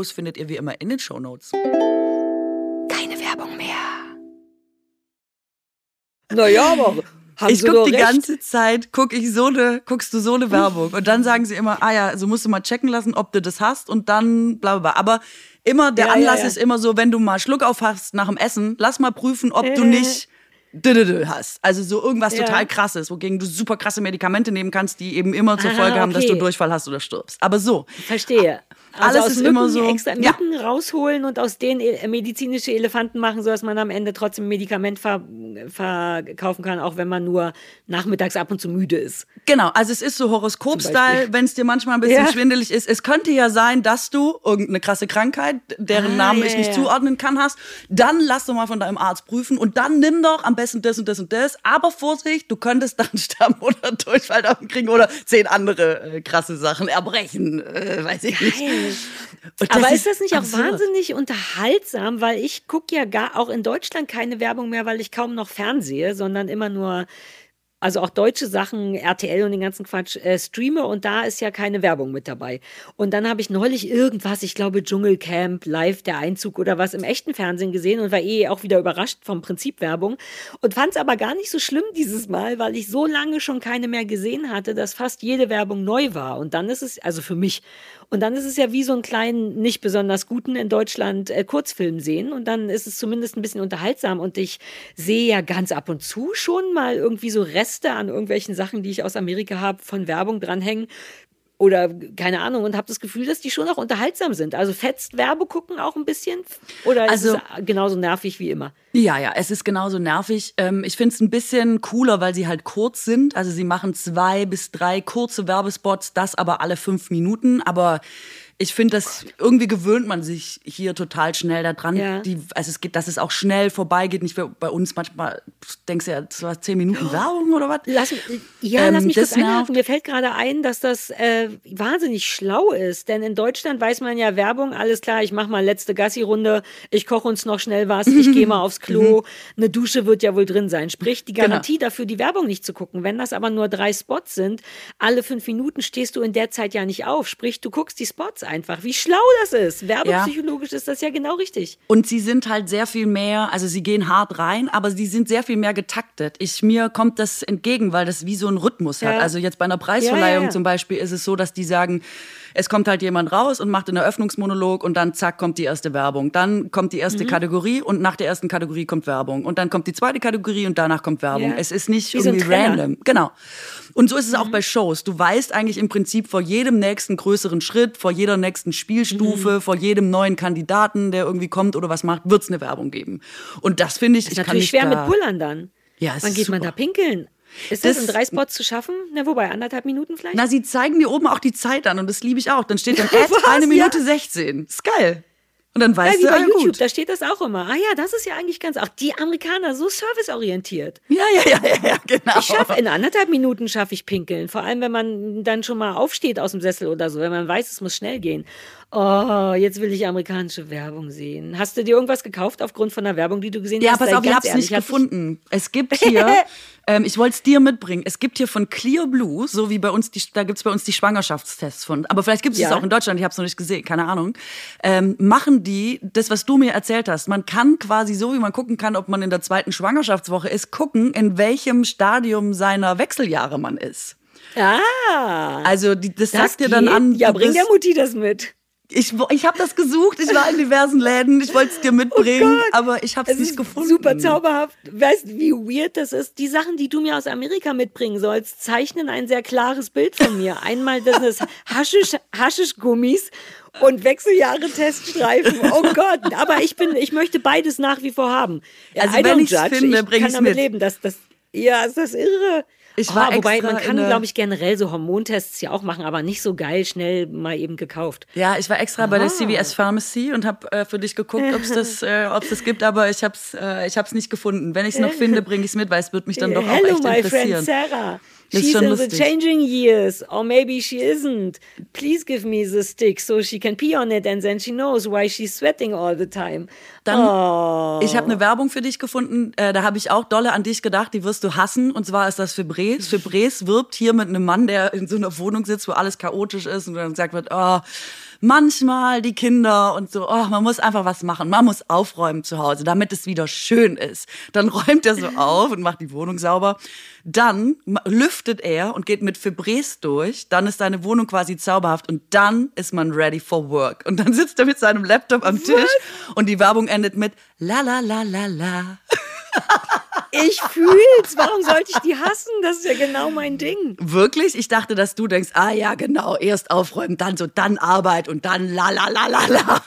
findet ihr wie immer in den Show Notes. Keine Werbung mehr. Naja, aber haben ich gucke die recht? ganze Zeit, guck ich so eine, guckst du so eine Werbung. Und dann sagen sie immer, ah ja, so musst du mal checken lassen, ob du das hast und dann bla bla bla. Aber immer, der ja, Anlass ja, ja. ist immer so, wenn du mal Schluck auf hast nach dem Essen, lass mal prüfen, ob du nicht hast. Also so irgendwas ja. total krasses, wogegen du super krasse Medikamente nehmen kannst, die eben immer zur Folge Aha, haben, dass du Durchfall hast oder stirbst. Aber so. Verstehe. Also Alles ist Mücken immer so. Extra Mücken ja. rausholen und aus denen e- medizinische Elefanten machen, sodass man am Ende trotzdem ein Medikament ver verkaufen kann, auch wenn man nur nachmittags ab und zu müde ist. Genau, also es ist so Horoskop-Style, wenn es dir manchmal ein bisschen ja. schwindelig ist. Es könnte ja sein, dass du irgendeine krasse Krankheit, deren ah, Namen ich nicht zuordnen kann, hast. Dann lass du mal von deinem Arzt prüfen und dann nimm doch am besten das und das und das. Aber Vorsicht, du könntest dann sterben oder Durchfall kriegen oder zehn andere äh, krasse Sachen erbrechen, äh, weiß ich nicht. Aber ist das nicht auch wahnsinnig unterhaltsam, weil ich gucke ja gar auch in Deutschland keine Werbung mehr, weil ich kaum noch fernsehe, sondern immer nur also auch deutsche Sachen, RTL und den ganzen Quatsch, äh, streame und da ist ja keine Werbung mit dabei. Und dann habe ich neulich irgendwas, ich glaube Dschungelcamp, live der Einzug oder was im echten Fernsehen gesehen und war eh auch wieder überrascht vom Prinzip Werbung und fand es aber gar nicht so schlimm dieses Mal, weil ich so lange schon keine mehr gesehen hatte, dass fast jede Werbung neu war. Und dann ist es, also für mich, und dann ist es ja wie so einen kleinen, nicht besonders guten in Deutschland äh, Kurzfilm sehen. Und dann ist es zumindest ein bisschen unterhaltsam. Und ich sehe ja ganz ab und zu schon mal irgendwie so Reste an irgendwelchen Sachen, die ich aus Amerika habe, von Werbung dranhängen oder keine Ahnung und habe das Gefühl, dass die schon auch unterhaltsam sind. Also fetzt Werbe gucken auch ein bisschen oder also, ist es genauso nervig wie immer? Ja, ja, es ist genauso nervig. Ähm, ich finde es ein bisschen cooler, weil sie halt kurz sind. Also sie machen zwei bis drei kurze Werbespots, das aber alle fünf Minuten. Aber ich finde, das irgendwie gewöhnt man sich hier total schnell daran. Ja. Die, also es geht, dass es auch schnell vorbeigeht. Nicht bei uns manchmal denkst du ja, das war zehn Minuten oh. Werbung oder was? Lass, ja, ähm, lass mich das einhaken. Mir fällt gerade ein, dass das äh, wahnsinnig schlau ist. Denn in Deutschland weiß man ja Werbung, alles klar, ich mache mal letzte Gassi-Runde, ich koche uns noch schnell was, ich gehe mal aufs Klo, eine Dusche wird ja wohl drin sein. Sprich, die Garantie genau. dafür, die Werbung nicht zu gucken. Wenn das aber nur drei Spots sind, alle fünf Minuten stehst du in der Zeit ja nicht auf. Sprich, du guckst die Spots einfach. Wie schlau das ist. Werbepsychologisch ja. ist das ja genau richtig. Und sie sind halt sehr viel mehr, also sie gehen hart rein, aber sie sind sehr viel mehr getaktet. Ich, mir kommt das entgegen, weil das wie so einen Rhythmus hat. Also jetzt bei einer Preisverleihung ja, ja, zum Beispiel ist es so, dass die sagen, es kommt halt jemand raus und macht einen Eröffnungsmonolog und dann zack kommt die erste Werbung. Dann kommt die erste mhm. Kategorie und nach der ersten Kategorie kommt Werbung. Und dann kommt die zweite Kategorie und danach kommt Werbung. Yeah. Es ist nicht Wie irgendwie so random. Genau. Und so ist es mhm. auch bei Shows. Du weißt eigentlich im Prinzip vor jedem nächsten größeren Schritt, vor jeder nächsten Spielstufe, mhm. vor jedem neuen Kandidaten, der irgendwie kommt oder was macht, wird es eine Werbung geben. Und das finde ich, das ist ich natürlich schwer mit Pullern dann. Ja, Wann geht super. man da pinkeln? Ist das, das, in drei Spots zu schaffen? Na, wobei, anderthalb Minuten vielleicht? Na, sie zeigen dir oben auch die Zeit an und das liebe ich auch. Dann steht dann Ad eine Minute ja. 16. Ist geil. Und dann weißt ja, wie du, bei ja, YouTube, gut. da steht das auch immer. Ah ja, das ist ja eigentlich ganz, auch die Amerikaner so serviceorientiert. Ja, ja, ja, ja, ja genau. Ich schaffe, in anderthalb Minuten schaffe ich pinkeln. Vor allem, wenn man dann schon mal aufsteht aus dem Sessel oder so, wenn man weiß, es muss schnell gehen. Oh, jetzt will ich amerikanische Werbung sehen. Hast du dir irgendwas gekauft aufgrund von der Werbung, die du gesehen ja, hast? pass Sei auf, ich hab's ehrlich, nicht gefunden. Es gibt hier, ähm, ich wollte es dir mitbringen, es gibt hier von Clear Blue, so wie bei uns, die, da gibt's bei uns die Schwangerschaftstests von, aber vielleicht gibt es Ja. auch in Deutschland, ich habe es noch nicht gesehen, keine Ahnung, ähm, machen die das, was du mir erzählt hast. Man kann quasi so, wie man gucken kann, ob man in der zweiten Schwangerschaftswoche ist, gucken, in welchem Stadium seiner Wechseljahre man ist. Ah, Also die, das, das sagt dir dann an, Ja, bring der Mutti das mit. Ich, ich habe das gesucht, ich war in diversen Läden, ich wollte es dir mitbringen, aber ich habe es Es nicht ist gefunden. super zauberhaft. Weißt du, wie weird das ist? Die Sachen, die du mir aus Amerika mitbringen sollst, zeichnen ein sehr klares Bild von mir. Einmal das Haschisch, Haschischgummis und Wechseljahre-Teststreifen. Oh Gott, aber ich bin, ich möchte beides nach wie vor haben. Also I wenn ich's judge. finde, ich bring kann damit mit. leben, dass das, ja, ist das irre. Ich war oh, wobei extra man kann, glaube ich, generell so Hormontests ja auch machen, aber nicht so geil schnell mal eben gekauft. Ja, ich war extra bei der Ah. CVS Pharmacy und habe äh, für dich geguckt, ob es das, äh, ob's das gibt, aber ich habe es äh, ich hab's nicht gefunden. Wenn ich es noch finde, bringe ich es mit, weil es wird mich dann doch auch Hello, echt my friend interessieren. Sarah. Das She's in the lustig. changing years, or maybe she isn't. Please give me the stick so she can pee on it and then she knows why she's sweating all the time. Dann, oh. ich habe eine Werbung für dich gefunden, äh, da habe ich auch dolle an dich gedacht, die wirst du hassen. Und zwar ist das Febrés. Febrés wirbt hier mit einem Mann, der in so einer Wohnung sitzt, wo alles chaotisch ist und dann gesagt wird, oh, manchmal die Kinder und so, oh, man muss einfach was machen, man muss aufräumen zu Hause, damit es wieder schön ist. Dann räumt er so auf und macht die Wohnung sauber. Dann lüftet er und geht mit Febrés durch. Dann ist seine Wohnung quasi zauberhaft und dann ist man ready for work. Und dann sitzt er mit seinem Laptop am Tisch und die Werbung endet mit la la la la la. Ich fühl's. Warum sollte ich die hassen? Das ist ja genau mein Ding. Wirklich? Ich dachte, dass du denkst, ah ja, genau, erst aufräumen, dann so, dann Arbeit und dann la la la la la.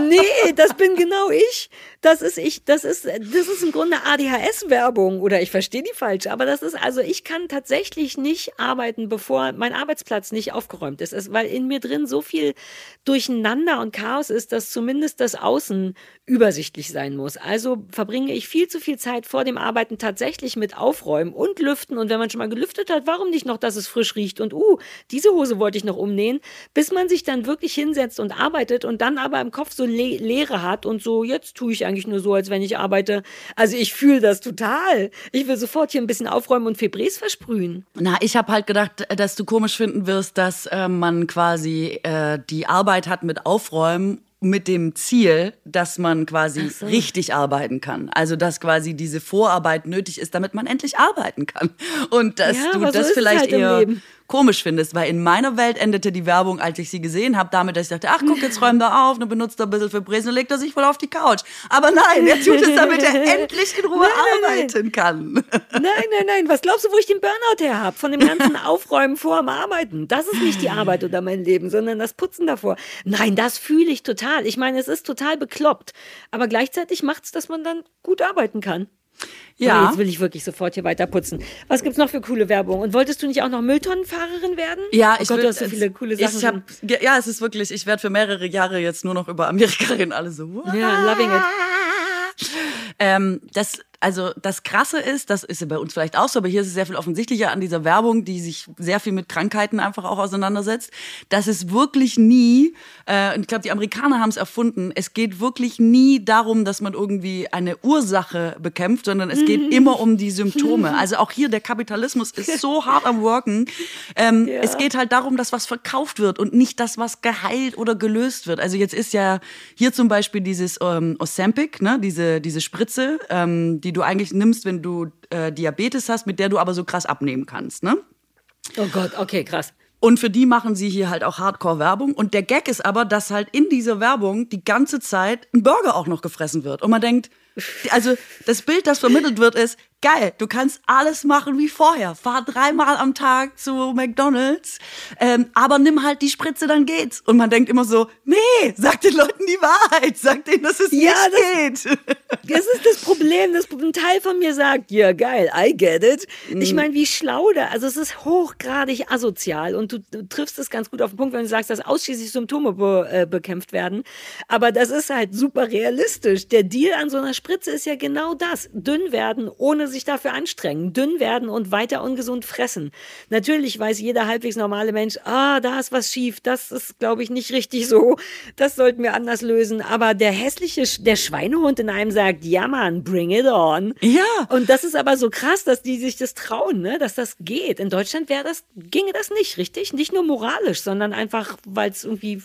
Nee, das bin genau ich. Das ist ich, das ist, das ist im Grunde ADHS-Werbung oder ich verstehe die falsch, aber das ist, also ich kann tatsächlich nicht arbeiten, bevor mein Arbeitsplatz nicht aufgeräumt ist, es, weil in mir drin so viel Durcheinander und Chaos ist, dass zumindest das Außen übersichtlich sein muss. Also verbringe ich viel zu viel Zeit vor dem Arbeiten tatsächlich mit Aufräumen und Lüften und wenn man schon mal gelüftet hat, warum nicht noch, dass es frisch riecht und uh, diese Hose wollte ich noch umnähen, bis man sich dann wirklich hinsetzt und arbeitet und dann aber im Kopf so Le Leere hat und so, jetzt tue ich eigentlich nur so, als wenn ich arbeite. Also ich fühle das total. Ich will sofort hier ein bisschen aufräumen und Febrés versprühen. Na, ich habe halt gedacht, dass du komisch finden wirst, dass äh, man quasi äh, die Arbeit hat mit Aufräumen mit dem Ziel, dass man quasi so. richtig arbeiten kann. Also dass quasi diese Vorarbeit nötig ist, damit man endlich arbeiten kann. Und dass Ja, du so das es vielleicht halt eher Leben. Komisch findest, weil in meiner Welt endete die Werbung, als ich sie gesehen habe, damit, dass ich dachte, ach guck, jetzt räumt er auf, dann benutzt er ein bisschen Febrés und legt er sich voll auf die Couch. Aber nein, er tut es, damit er endlich in Ruhe Nein, nein, nein. arbeiten kann. Nein, nein, nein. Was glaubst du, wo ich den Burnout her habe? Von dem ganzen Aufräumen vor dem Arbeiten. Das ist nicht die Arbeit oder mein Leben, sondern das Putzen davor. Nein, das fühle ich total. Ich meine, es ist total bekloppt. Aber gleichzeitig macht es, dass man dann gut arbeiten kann. Ja. Aber jetzt will ich wirklich sofort hier weiter putzen. Was gibt's noch für coole Werbung? Und wolltest du nicht auch noch Mülltonnenfahrerin werden? Ja, oh ich Gott, will- du hast so viele coole Sachen. Ich hab, ja, es ist wirklich, ich werde für mehrere Jahre jetzt nur noch über Amerika reden, alle so. Ja, loving it. Ähm, das, also das Krasse ist, das ist ja bei uns vielleicht auch so, aber hier ist es sehr viel offensichtlicher an dieser Werbung, die sich sehr viel mit Krankheiten einfach auch auseinandersetzt, dass es wirklich nie, äh, und ich glaube, die Amerikaner haben es erfunden, es geht wirklich nie darum, dass man irgendwie eine Ursache bekämpft, sondern es geht immer um die Symptome. Also auch hier, der Kapitalismus ist so hart am Worken. Ähm, Ja. Es geht halt darum, dass was verkauft wird und nicht das, was geheilt oder gelöst wird. Also jetzt ist ja hier zum Beispiel dieses ähm, Ozempic, ne, diese, diese Spritze, ähm, die du eigentlich nimmst, wenn du äh, Diabetes hast, mit der du aber so krass abnehmen kannst, ne? Oh Gott, okay, krass. Und für die machen sie hier halt auch Hardcore-Werbung. Und der Gag ist aber, dass halt in dieser Werbung die ganze Zeit ein Burger auch noch gefressen wird. Und man denkt, also das Bild, das vermittelt wird, ist, geil, du kannst alles machen wie vorher. Fahr dreimal am Tag zu McDonalds, ähm, aber nimm halt die Spritze, dann geht's. Und man denkt immer so, nee, sag den Leuten die Wahrheit, sag denen, dass es Ja, nicht geht. das ist das Problem. Das, ein Teil von mir sagt, ja geil, I get it. Ich meine, wie schlau da. Also es ist hochgradig asozial und du, du, triffst es ganz gut auf den Punkt, wenn du sagst, dass ausschließlich Symptome be, äh, bekämpft werden. Aber das ist halt super realistisch. Der Deal an so einer Spritze ist ja genau das. Dünn werden, ohne sich dafür anstrengen. Dünn werden und weiter ungesund fressen. Natürlich weiß jeder halbwegs normale Mensch, ah, da ist was schief. Das ist, glaube ich, nicht richtig so. Das sollten wir anders lösen. Aber der hässliche, der Schweinehund in einem sagt, ja Mann, bring it on. Ja. Und das ist aber so krass, dass die sich das trauen, ne? dass das geht. In Deutschland wäre das, ginge das nicht, richtig? Nicht nur moralisch, sondern einfach, weil es irgendwie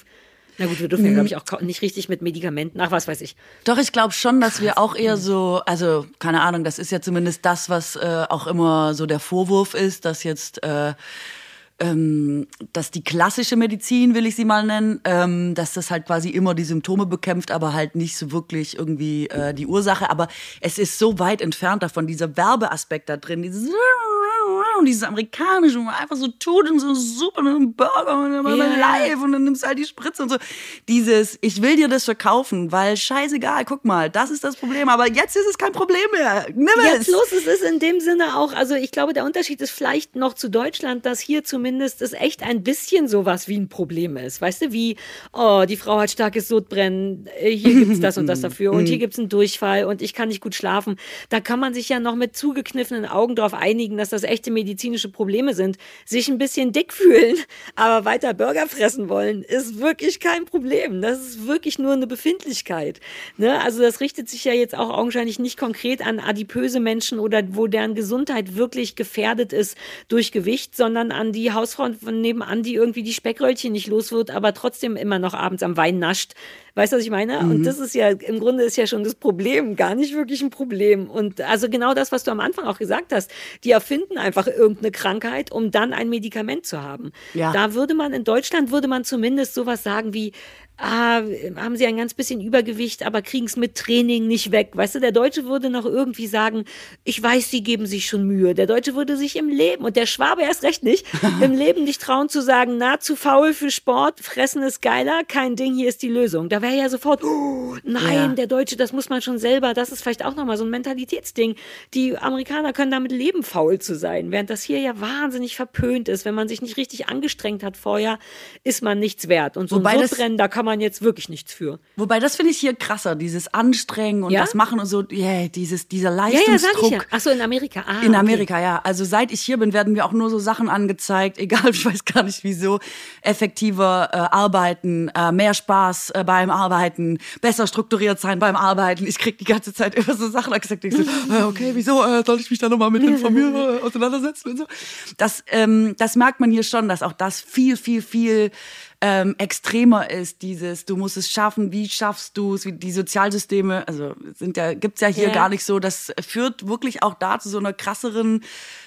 na gut, wir dürfen ja, glaube ich, auch nicht richtig mit Medikamenten, ach, was weiß ich. Doch, ich glaube schon, dass wir auch eher so, also, keine Ahnung, das ist ja zumindest das, was äh, auch immer so der Vorwurf ist, dass jetzt äh, ähm, dass die klassische Medizin, will ich sie mal nennen, ähm, dass das halt quasi immer die Symptome bekämpft, aber halt nicht so wirklich irgendwie äh, die Ursache. Aber es ist so weit entfernt davon, dieser Werbeaspekt da drin, dieses und dieses amerikanische, wo man einfach so tut und so super einen Burger und dann yeah. live und dann nimmst du halt die Spritze und so. Dieses, ich will dir das verkaufen, weil scheißegal, guck mal, das ist das Problem, aber jetzt ist es kein Problem mehr. Nimm es. Jetzt los, es ist in dem Sinne auch, also ich glaube, der Unterschied ist vielleicht noch zu Deutschland, dass hier zumindest es echt ein bisschen sowas wie ein Problem ist. Weißt du, wie, oh, die Frau hat starkes Sodbrennen, äh, hier gibt es das und das dafür und hier gibt es einen Durchfall und ich kann nicht gut schlafen. Da kann man sich ja noch mit zugekniffenen Augen darauf einigen, dass das echte medizinische Probleme sind, sich ein bisschen dick fühlen, aber weiter Burger fressen wollen, ist wirklich kein Problem. Das ist wirklich nur eine Befindlichkeit. Ne? Also das richtet sich ja jetzt auch augenscheinlich nicht konkret an adipöse Menschen oder wo deren Gesundheit wirklich gefährdet ist durch Gewicht, sondern an die Hausfrau von nebenan, die irgendwie die Speckröllchen nicht los wird, aber trotzdem immer noch abends am Wein nascht. Weißt du, was ich meine? Mhm. Und das ist ja, im Grunde ist ja schon das Problem, gar nicht wirklich ein Problem. Und also genau das, was du am Anfang auch gesagt hast, die erfinden einfach irgendeine Krankheit, um dann ein Medikament zu haben. Ja. Da würde man in Deutschland, würde man zumindest sowas sagen wie, ah, haben sie ein ganz bisschen Übergewicht, aber kriegen es mit Training nicht weg. Weißt du, der Deutsche würde noch irgendwie sagen, ich weiß, sie geben sich schon Mühe. Der Deutsche würde sich im Leben, und der Schwabe erst recht nicht, im Leben nicht trauen zu sagen, na, zu faul für Sport, fressen ist geiler, kein Ding, hier ist die Lösung. Da wäre ja sofort, oh, nein, ja. der Deutsche, das muss man schon selber, das ist vielleicht auch nochmal so ein Mentalitätsding. Die Amerikaner können damit leben, faul zu sein, während das hier ja wahnsinnig verpönt ist. Wenn man sich nicht richtig angestrengt hat vorher, ist man nichts wert. Und so Wobei ein Sodbrennen, da kann kann man jetzt wirklich nichts für. Wobei, das finde ich hier krasser, dieses Anstrengen und ja? das Machen und so, yeah, dieses, dieser Leistungsdruck. Ja, ja, ja. Achso, in Amerika. Ah, in Amerika, okay. ja. Also seit ich hier bin, werden mir auch nur so Sachen angezeigt, egal, ich weiß gar nicht wieso, effektiver äh, arbeiten, äh, mehr Spaß äh, beim Arbeiten, besser strukturiert sein beim Arbeiten. Ich kriege die ganze Zeit immer so Sachen angezeigt, ich so, äh, okay, wieso äh, soll ich mich da nochmal mit informieren, äh, auseinandersetzen und so. Das, ähm, das merkt man hier schon, dass auch das viel, viel, viel ähm, extremer ist, dieses, du musst es schaffen, wie schaffst du es, die Sozialsysteme, also sind ja, gibt's ja hier yeah. gar nicht so, das führt wirklich auch da zu so einer krasseren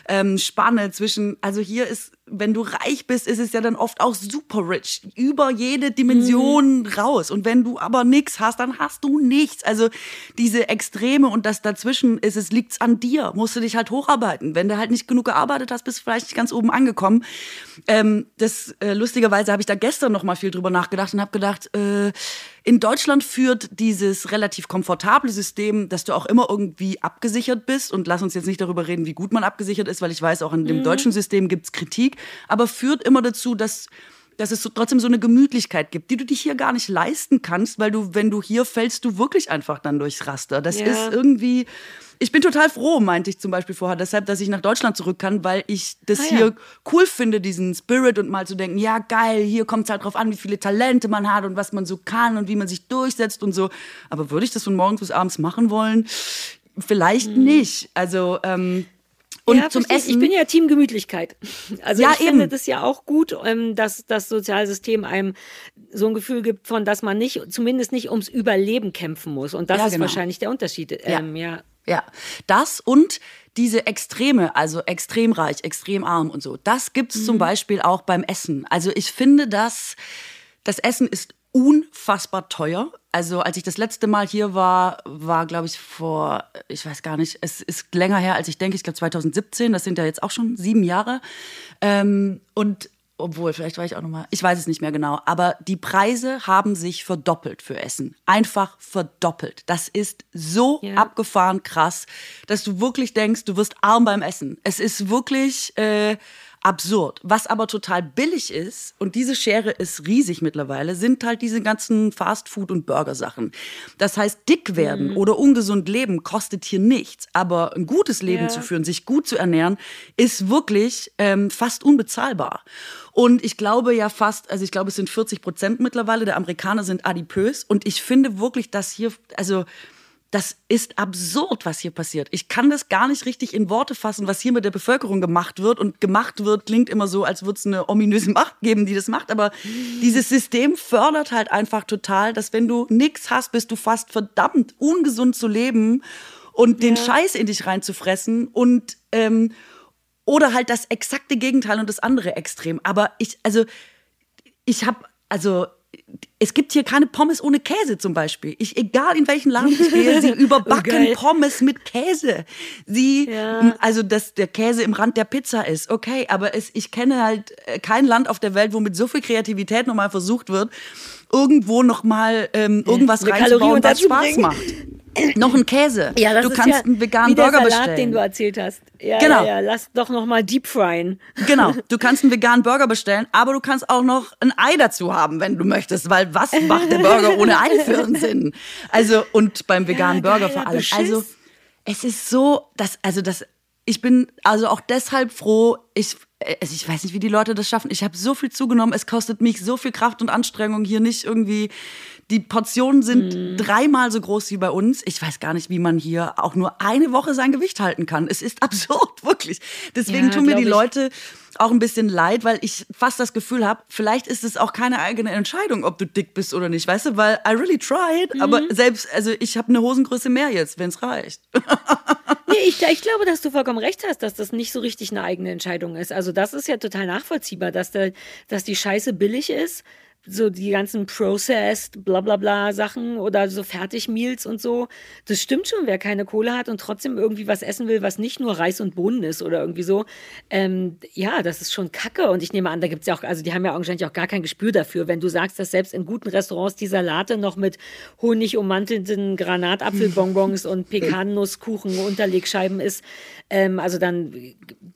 ähm, Spanne zwischen, also hier ist, wenn du reich bist, ist es ja dann oft auch super rich, über jede Dimension mhm. raus. Und wenn du aber nichts hast, dann hast du nichts. Also diese Extreme und das dazwischen ist, es liegt's an dir, musst du dich halt hocharbeiten. Wenn du halt nicht genug gearbeitet hast, bist du vielleicht nicht ganz oben angekommen. Ähm, das äh, lustigerweise habe ich da gestern noch mal viel drüber nachgedacht und habe gedacht, äh, in Deutschland führt dieses relativ komfortable System, dass du auch immer irgendwie abgesichert bist. Und lass uns jetzt nicht darüber reden, wie gut man abgesichert ist, weil ich weiß, auch in dem mhm. deutschen System gibt es Kritik. Aber führt immer dazu, dass dass es so, trotzdem so eine Gemütlichkeit gibt, die du dich hier gar nicht leisten kannst, weil du, wenn du hier fällst, du wirklich einfach dann durchs Raster. Das ja. ist irgendwie, ich bin total froh, meinte ich zum Beispiel vorher, deshalb, dass ich nach Deutschland zurück kann, weil ich das ah, hier ja. cool finde, diesen Spirit und mal zu denken, ja geil, hier kommt es halt drauf an, wie viele Talente man hat und was man so kann und wie man sich durchsetzt und so. Aber würde ich das von morgens bis abends machen wollen? Vielleicht mhm. nicht. Also ähm, und ja, zum Essen. Ich bin ja Team Gemütlichkeit. Also ja, ich eben. finde das ja auch gut, ähm, dass das Sozialsystem einem so ein Gefühl gibt von, dass man nicht, zumindest nicht ums Überleben kämpfen muss. Und das ja, ist genau. wahrscheinlich der Unterschied. Ähm, ja. ja. Ja, das und diese Extreme, also extrem reich, extrem arm und so, das gibt es mhm. zum Beispiel auch beim Essen. Also ich finde, dass das Essen ist unfassbar teuer. Also als ich das letzte Mal hier war, war glaube ich vor, ich weiß gar nicht, es ist länger her, als ich denke, ich glaube 2017, das sind ja jetzt auch schon sieben Jahre. Ähm, und obwohl, vielleicht war ich auch nochmal, ich weiß es nicht mehr genau, aber die Preise haben sich verdoppelt für Essen. Einfach verdoppelt. Das ist so ja. abgefahren krass, dass du wirklich denkst, du wirst arm beim Essen. Es ist wirklich, äh, absurd. Was aber total billig ist, und diese Schere ist riesig mittlerweile, sind halt diese ganzen Fastfood- und Burgersachen. Das heißt, dick werden mhm. oder ungesund leben kostet hier nichts. Aber ein gutes Leben ja. zu führen, sich gut zu ernähren, ist wirklich ähm, fast unbezahlbar. Und ich glaube ja fast, also ich glaube, es sind 40 Prozent mittlerweile der Amerikaner sind adipös. Und ich finde wirklich, dass hier, also das ist absurd, was hier passiert. Ich kann das gar nicht richtig in Worte fassen, was hier mit der Bevölkerung gemacht wird. Und gemacht wird klingt immer so, als würde es eine ominöse Macht geben, die das macht. Aber dieses System fördert halt einfach total, dass wenn du nichts hast, bist du fast verdammt ungesund zu leben und den Scheiß in dich reinzufressen und ähm, oder halt das exakte Gegenteil und das andere Extrem. Aber ich, also ich habe, also es gibt hier keine Pommes ohne Käse zum Beispiel. Ich, egal in welchen Laden ich gehe, sie überbacken oh, Pommes mit Käse. Sie, ja. also dass der Käse im Rand der Pizza ist, okay, aber es, ich kenne halt äh, kein Land auf der Welt, wo mit so viel Kreativität nochmal versucht wird, irgendwo nochmal ähm, irgendwas Eine reinzubauen, was Spaß macht. Noch ein Käse. Ja, das du ist kannst ja einen veganen Burger Salat, bestellen. den du erzählt hast. Ja, genau. Ja, ja. Lass doch noch mal deep fryen. Genau. Du kannst einen veganen Burger bestellen, aber du kannst auch noch ein Ei dazu haben, wenn du möchtest, weil was macht der Burger ohne Ei für einen Sinn? Also und beim veganen ja, Burger vor allem. Beschiss. Also es ist so, dass also das ich bin also auch deshalb froh, ich also ich weiß nicht, wie die Leute das schaffen. Ich habe so viel zugenommen, es kostet mich so viel Kraft und Anstrengung hier nicht irgendwie die Portionen sind mm. dreimal so groß wie bei uns. Ich weiß gar nicht, wie man hier auch nur eine Woche sein Gewicht halten kann. Es ist absurd, wirklich. Deswegen ja, tun mir die ich. Leute auch ein bisschen leid, weil ich fast das Gefühl habe, vielleicht ist es auch keine eigene Entscheidung, ob du dick bist oder nicht, weißt du, weil I really tried, mhm. aber selbst, also ich habe eine Hosengröße mehr jetzt, wenn es reicht. nee, ich, ich glaube, dass du vollkommen recht hast, dass das nicht so richtig eine eigene Entscheidung ist. Also das ist ja total nachvollziehbar, dass, der, dass die Scheiße billig ist so die ganzen processed bla bla bla Sachen oder so Fertigmeals und so. Das stimmt schon, wer keine Kohle hat und trotzdem irgendwie was essen will, was nicht nur Reis und Bohnen ist oder irgendwie so. Ähm, ja, das ist schon Kacke. Und ich nehme an, da gibt es ja auch, also die haben ja wahrscheinlich auch gar kein Gespür dafür. Wenn du sagst, dass selbst in guten Restaurants die Salate noch mit Honig ummantelnden Granatapfelbonbons und Pekannusskuchen Unterlegscheiben ist, ähm, also dann